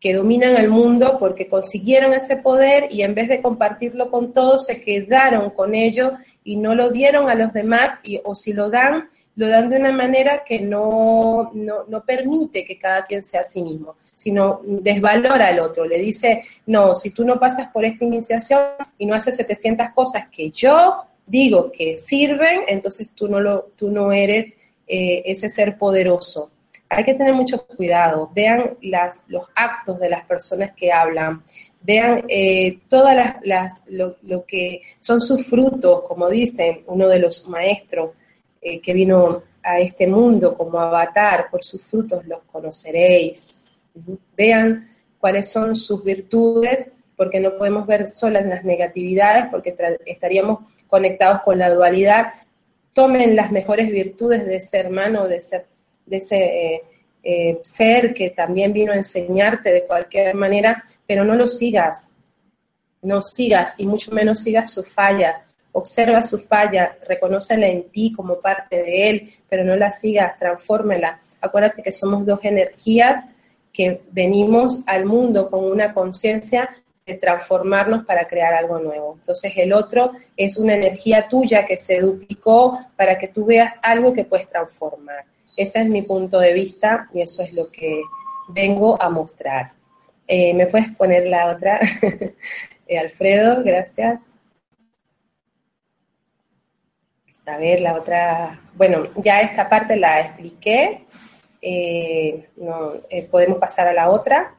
que dominan el mundo porque consiguieron ese poder y en vez de compartirlo con todos se quedaron con ello y no lo dieron a los demás y, o si lo dan, lo dan de una manera que no, no, no permite que cada quien sea a sí mismo sino desvalora al otro, le dice, no, si tú no pasas por esta iniciación y no haces 700 cosas que yo digo que sirven, entonces tú no, lo, tú no eres eh, ese ser poderoso. Hay que tener mucho cuidado, vean las, los actos de las personas que hablan, vean eh, todas las, lo, que son sus frutos, como dicen uno de los maestros eh, que vino a este mundo como avatar, por sus frutos los conoceréis. Vean cuáles son sus virtudes, porque no podemos ver solo las negatividades, porque estaríamos conectados con la dualidad. Tomen las mejores virtudes de ese hermano, de, de ese eh, eh, ser que también vino a enseñarte de cualquier manera, pero no lo sigas, no sigas y mucho menos sigas su falla. Observa su falla, reconócela en ti como parte de él, pero no la sigas, transfórmela. Acuérdate que somos dos energías que venimos al mundo con una conciencia de transformarnos para crear algo nuevo. Entonces el otro es una energía tuya que se duplicó para que tú veas algo que puedes transformar. Ese es mi punto de vista y eso es lo que vengo a mostrar. Eh, ¿Me puedes poner la otra? Eh, Alfredo, gracias. A ver, la otra. Bueno, ya esta parte la expliqué. Eh, no, podemos pasar a la otra.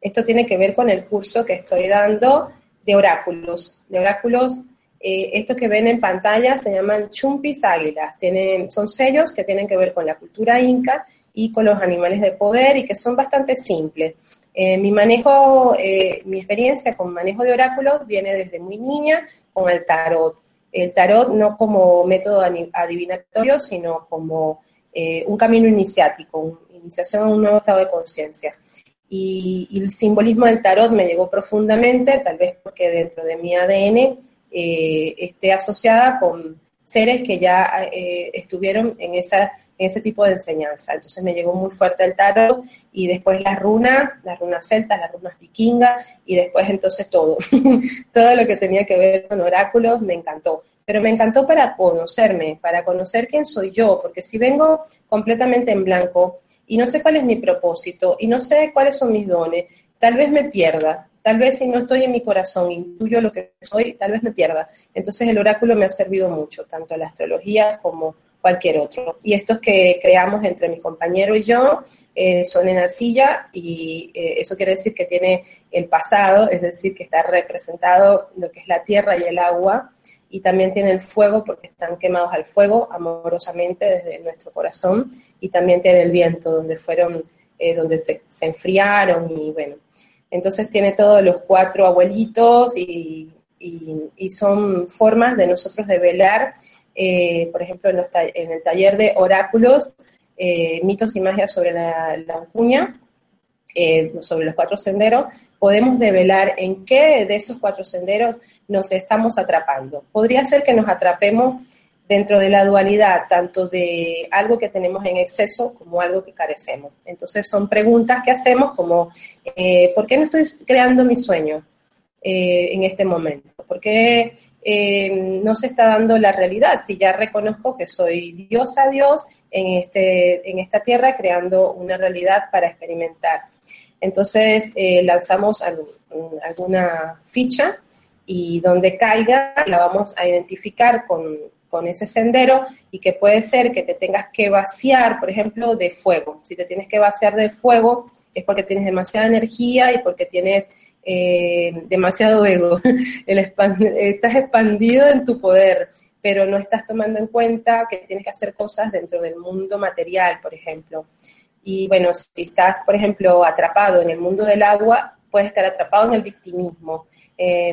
Esto tiene que ver con el curso que estoy dando de oráculos. De oráculos, eh, estos que ven en pantalla se llaman chumpis águilas. Tienen, son sellos que tienen que ver con la cultura inca y con los animales de poder y que son bastante simples. Eh, mi manejo, eh, mi experiencia con manejo de oráculos viene desde muy niña con el tarot. El tarot no como método adivinatorio, sino como eh, un camino iniciático, iniciación a un nuevo estado de conciencia. Y, el simbolismo del tarot me llegó profundamente, tal vez porque dentro de mi ADN esté asociada con seres que ya estuvieron en esa ese tipo de enseñanza. Entonces me llegó muy fuerte el tarot y después las runas, las runas celtas, las runas vikingas y después entonces todo. todo lo que tenía que ver con oráculos me encantó. Pero me encantó para conocerme, para conocer quién soy yo, porque si vengo completamente en blanco y no sé cuál es mi propósito y no sé cuáles son mis dones, tal vez me pierda, Tal vez si no estoy en mi corazón, intuyo lo que soy, tal vez me pierda. Entonces el oráculo me ha servido mucho, tanto la astrología como cualquier otro. Y estos que creamos entre mi compañero y yo eh, son en arcilla y eh, eso quiere decir que tiene el pasado, es decir, que está representado lo que es la tierra y el agua y también tiene el fuego porque están quemados al fuego amorosamente desde nuestro corazón y también tiene el viento donde fueron, eh, donde se, enfriaron y bueno. Entonces tiene todos los cuatro abuelitos y, son formas de nosotros de velar eh, por ejemplo, en, el taller de oráculos, eh, mitos y magia sobre la, la eh, sobre los cuatro senderos, podemos develar en qué de esos cuatro senderos nos estamos atrapando. Podría ser que nos atrapemos dentro de la dualidad, tanto de algo que tenemos en exceso como algo que carecemos. Entonces son preguntas que hacemos como, ¿por qué no estoy creando mi sueño en este momento? ¿Por qué eh, no se está dando la realidad. Si ya reconozco que soy Dios a Dios en, este, en esta tierra creando una realidad para experimentar. Entonces eh, lanzamos alguna ficha y donde caiga la vamos a identificar con, con ese sendero y que puede ser que te tengas que vaciar, por ejemplo, de fuego. Si te tienes que vaciar de fuego es porque tienes demasiada energía y porque tienes eh, demasiado ego, el estás expandido en tu poder, pero no estás tomando en cuenta que tienes que hacer cosas dentro del mundo material, por ejemplo. Y bueno, si estás, por ejemplo, atrapado en el mundo del agua, puedes estar atrapado en el victimismo.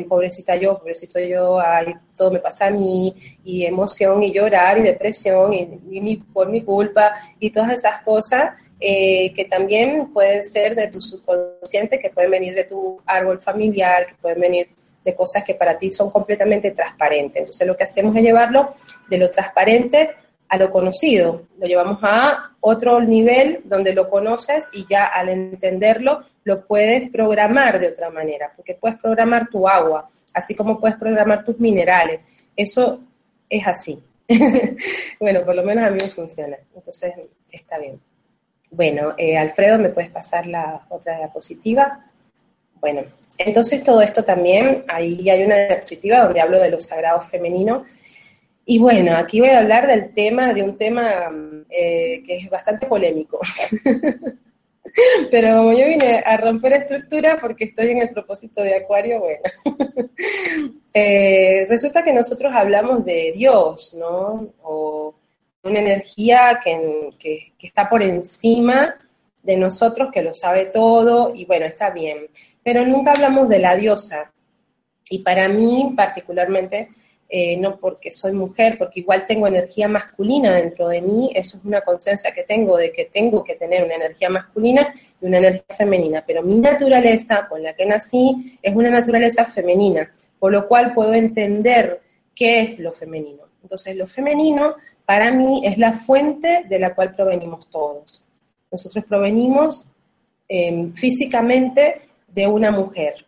Pobrecita yo, pobrecito yo, ay, todo me pasa a mí, y emoción, y llorar, y depresión, y por mi culpa, y todas esas cosas eh, que también pueden ser de tu subconsciente, que pueden venir de tu árbol familiar, que pueden venir de cosas que para ti son completamente transparentes. Entonces lo que hacemos es llevarlo de lo transparente a lo conocido, lo llevamos a otro nivel donde lo conoces y ya al entenderlo lo puedes programar de otra manera, porque puedes programar tu agua, así como puedes programar tus minerales. Eso es así. bueno, por lo menos a mí me funciona, entonces está bien. Bueno, eh, Alfredo, ¿me puedes pasar la otra diapositiva? Bueno, entonces todo esto también, ahí hay una diapositiva donde hablo de los sagrados femeninos. Y bueno, aquí voy a hablar del tema, de un tema eh, que es bastante polémico. Pero como yo vine a romper estructura porque estoy en el propósito de Acuario, bueno. Eh, resulta que nosotros hablamos de Dios, ¿no? O una energía que, está por encima de nosotros, que lo sabe todo, y bueno, está bien. Pero nunca hablamos de la diosa. Y para mí, particularmente, eh, no porque soy mujer, porque igual tengo energía masculina dentro de mí, eso es una conciencia que tengo de que tengo que tener una energía masculina y una energía femenina, pero mi naturaleza con la que nací es una naturaleza femenina, por lo cual puedo entender qué es lo femenino. Entonces, lo femenino para mí es la fuente de la cual provenimos todos. Nosotros provenimos em, físicamente de una mujer.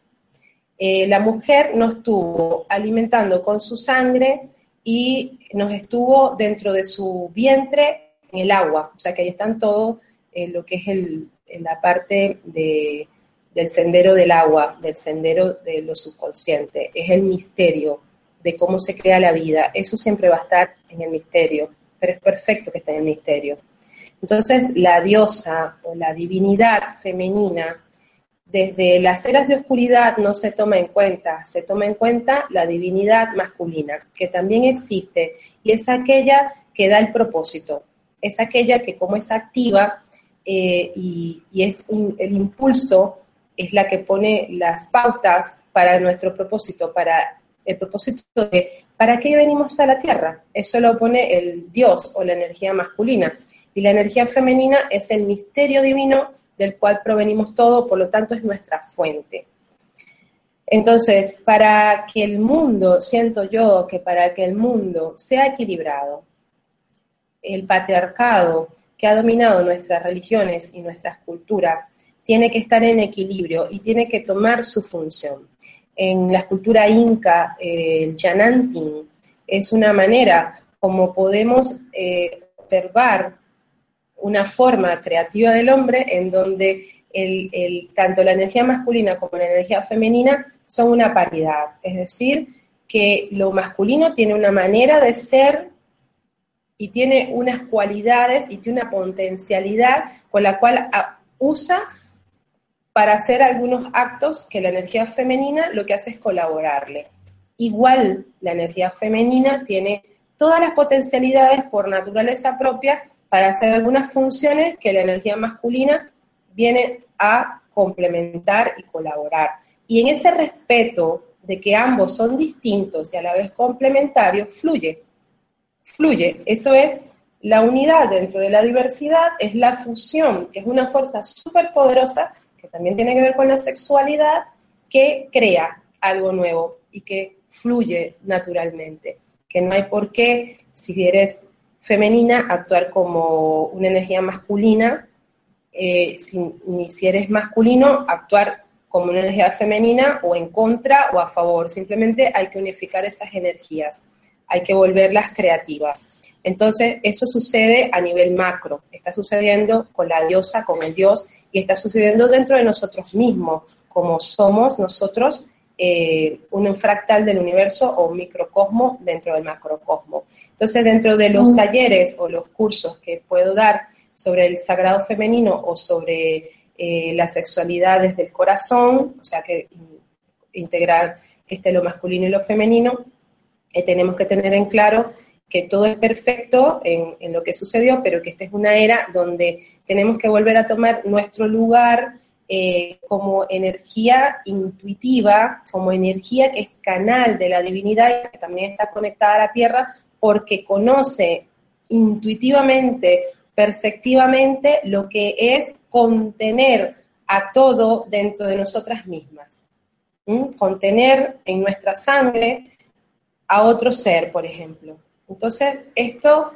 Eh, la mujer nos estuvo alimentando con su sangre y nos estuvo dentro de su vientre en el agua. O sea que ahí están todo eh, lo que es el, la parte del sendero del agua, del sendero de lo subconsciente. Es el misterio de cómo se crea la vida. Eso siempre va a estar en el misterio, pero es perfecto que esté en el misterio. Entonces, la diosa o la divinidad femenina, desde las eras de oscuridad no se toma en cuenta, se toma en cuenta la divinidad masculina, que también existe, y es aquella que da el propósito, es aquella que como es activa, eh, y, es el impulso es la que pone las pautas para nuestro propósito, para el propósito de ¿para qué venimos a la Tierra? Eso lo pone el Dios o la energía masculina. Y la energía femenina es el misterio divino del cual provenimos todo, por lo tanto es nuestra fuente. Entonces, para que el mundo, siento yo que para que el mundo sea equilibrado, el patriarcado que ha dominado nuestras religiones y nuestras culturas tiene que estar en equilibrio y tiene que tomar su función. En la cultura inca, el yanantin es una manera como podemos eh, observar una forma creativa del hombre en donde el, tanto la energía masculina como la energía femenina son una paridad. Es decir, que lo masculino tiene una manera de ser y tiene unas cualidades y tiene una potencialidad con la cual usa para hacer algunos actos que la energía femenina lo que hace es colaborarle. Igual la energía femenina tiene todas las potencialidades por naturaleza propia para hacer algunas funciones que la energía masculina viene a complementar y colaborar. Y en ese respeto de que ambos son distintos y a la vez complementarios, fluye. Fluye. Eso es la unidad dentro de la diversidad, es la fusión, que es una fuerza súper poderosa, que también tiene que ver con la sexualidad, que crea algo nuevo y que fluye naturalmente. Que no hay por qué, si eres femenina, actuar como una energía masculina, eh, ni si eres masculino, actuar como una energía femenina o en contra o a favor. Simplemente hay que unificar esas energías, hay que volverlas creativas. Entonces, eso sucede a nivel macro, está sucediendo con la diosa, con el dios, y está sucediendo dentro de nosotros mismos, como somos nosotros eh, un fractal del universo o un microcosmo dentro del macrocosmo. Entonces, dentro de los mm. talleres o los cursos que puedo dar sobre el sagrado femenino o sobre eh, la sexualidad desde el corazón, o sea, que integrar este, lo masculino y lo femenino, eh, tenemos que tener en claro que todo es perfecto en, en, lo que sucedió, pero que esta es una era donde tenemos que volver a tomar nuestro lugar eh, como energía intuitiva, como energía que es canal de la divinidad y que también está conectada a la tierra porque conoce intuitivamente, perceptivamente lo que es contener a todo dentro de nosotras mismas. Contener en nuestra sangre a otro ser, por ejemplo. Entonces, esto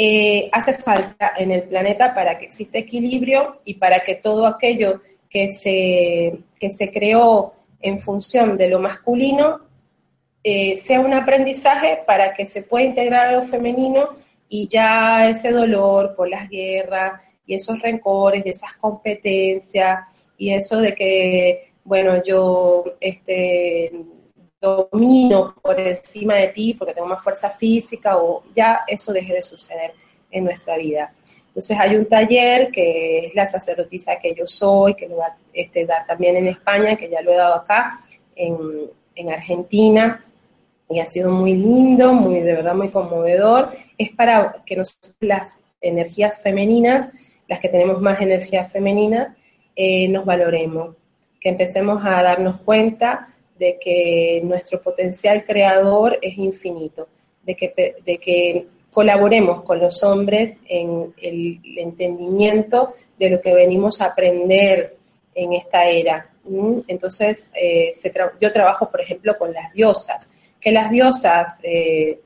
eh, hace falta en el planeta para que exista equilibrio y para que todo aquello que se, que se creó en función de lo masculino eh, sea un aprendizaje para que se pueda integrar a lo femenino y ya ese dolor por las guerras y esos rencores, y esas competencias y eso de que, bueno, yo este, domino por encima de ti porque tengo más fuerza física o ya eso deje de suceder en nuestra vida. Entonces hay un taller que es la sacerdotisa que yo soy, que lo va a este, dar también en España, que ya lo he dado acá, en, en Argentina, y ha sido muy lindo, muy de verdad muy conmovedor. Es para que nosotros las energías femeninas, las que tenemos más energía femenina, eh, nos valoremos, que empecemos a darnos cuenta de que nuestro potencial creador es infinito, de que, de que colaboremos con los hombres en el entendimiento de lo que venimos a aprender en esta era. Entonces, eh, yo trabajo, por ejemplo, con las diosas, que las diosas eh,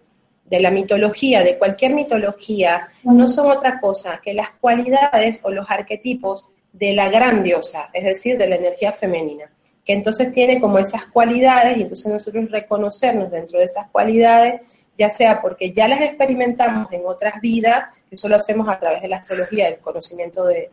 de la mitología, de cualquier mitología, no son otra cosa que las cualidades o los arquetipos de la gran diosa, es decir, de la energía femenina, que entonces tiene como esas cualidades y entonces nosotros reconocernos dentro de esas cualidades ya sea porque ya las experimentamos en otras vidas, eso lo hacemos a través de la astrología, el conocimiento de,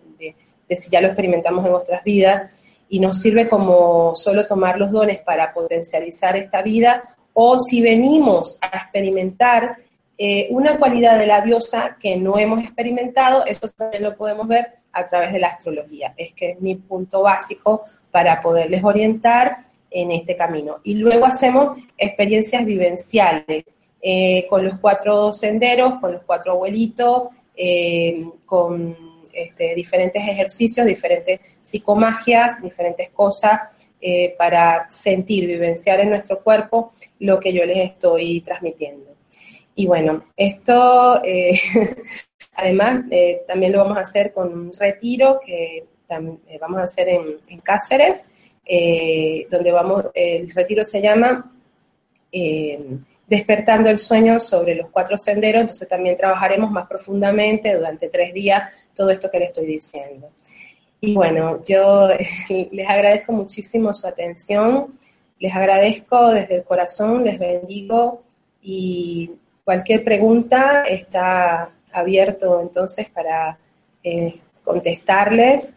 si ya lo experimentamos en otras vidas, y nos sirve como solo tomar los dones para potencializar esta vida, o si venimos a experimentar eh, una cualidad de la diosa que no hemos experimentado, eso también lo podemos ver a través de la astrología. Es que es mi punto básico para poderles orientar en este camino. Y luego hacemos experiencias vivenciales eh, con los cuatro senderos, con los cuatro abuelitos, eh, con este, diferentes ejercicios, diferentes psicomagias, diferentes cosas eh, para sentir, vivenciar en nuestro cuerpo lo que yo les estoy transmitiendo. Y bueno, esto además también lo vamos a hacer con un retiro que vamos a hacer en, Cáceres, donde vamos, el retiro se llama despertando el sueño sobre los cuatro senderos, entonces también trabajaremos más profundamente durante tres días todo esto que le estoy diciendo. Y bueno, yo les agradezco muchísimo su atención, les agradezco desde el corazón, les bendigo y cualquier pregunta está abierto entonces para eh, contestarles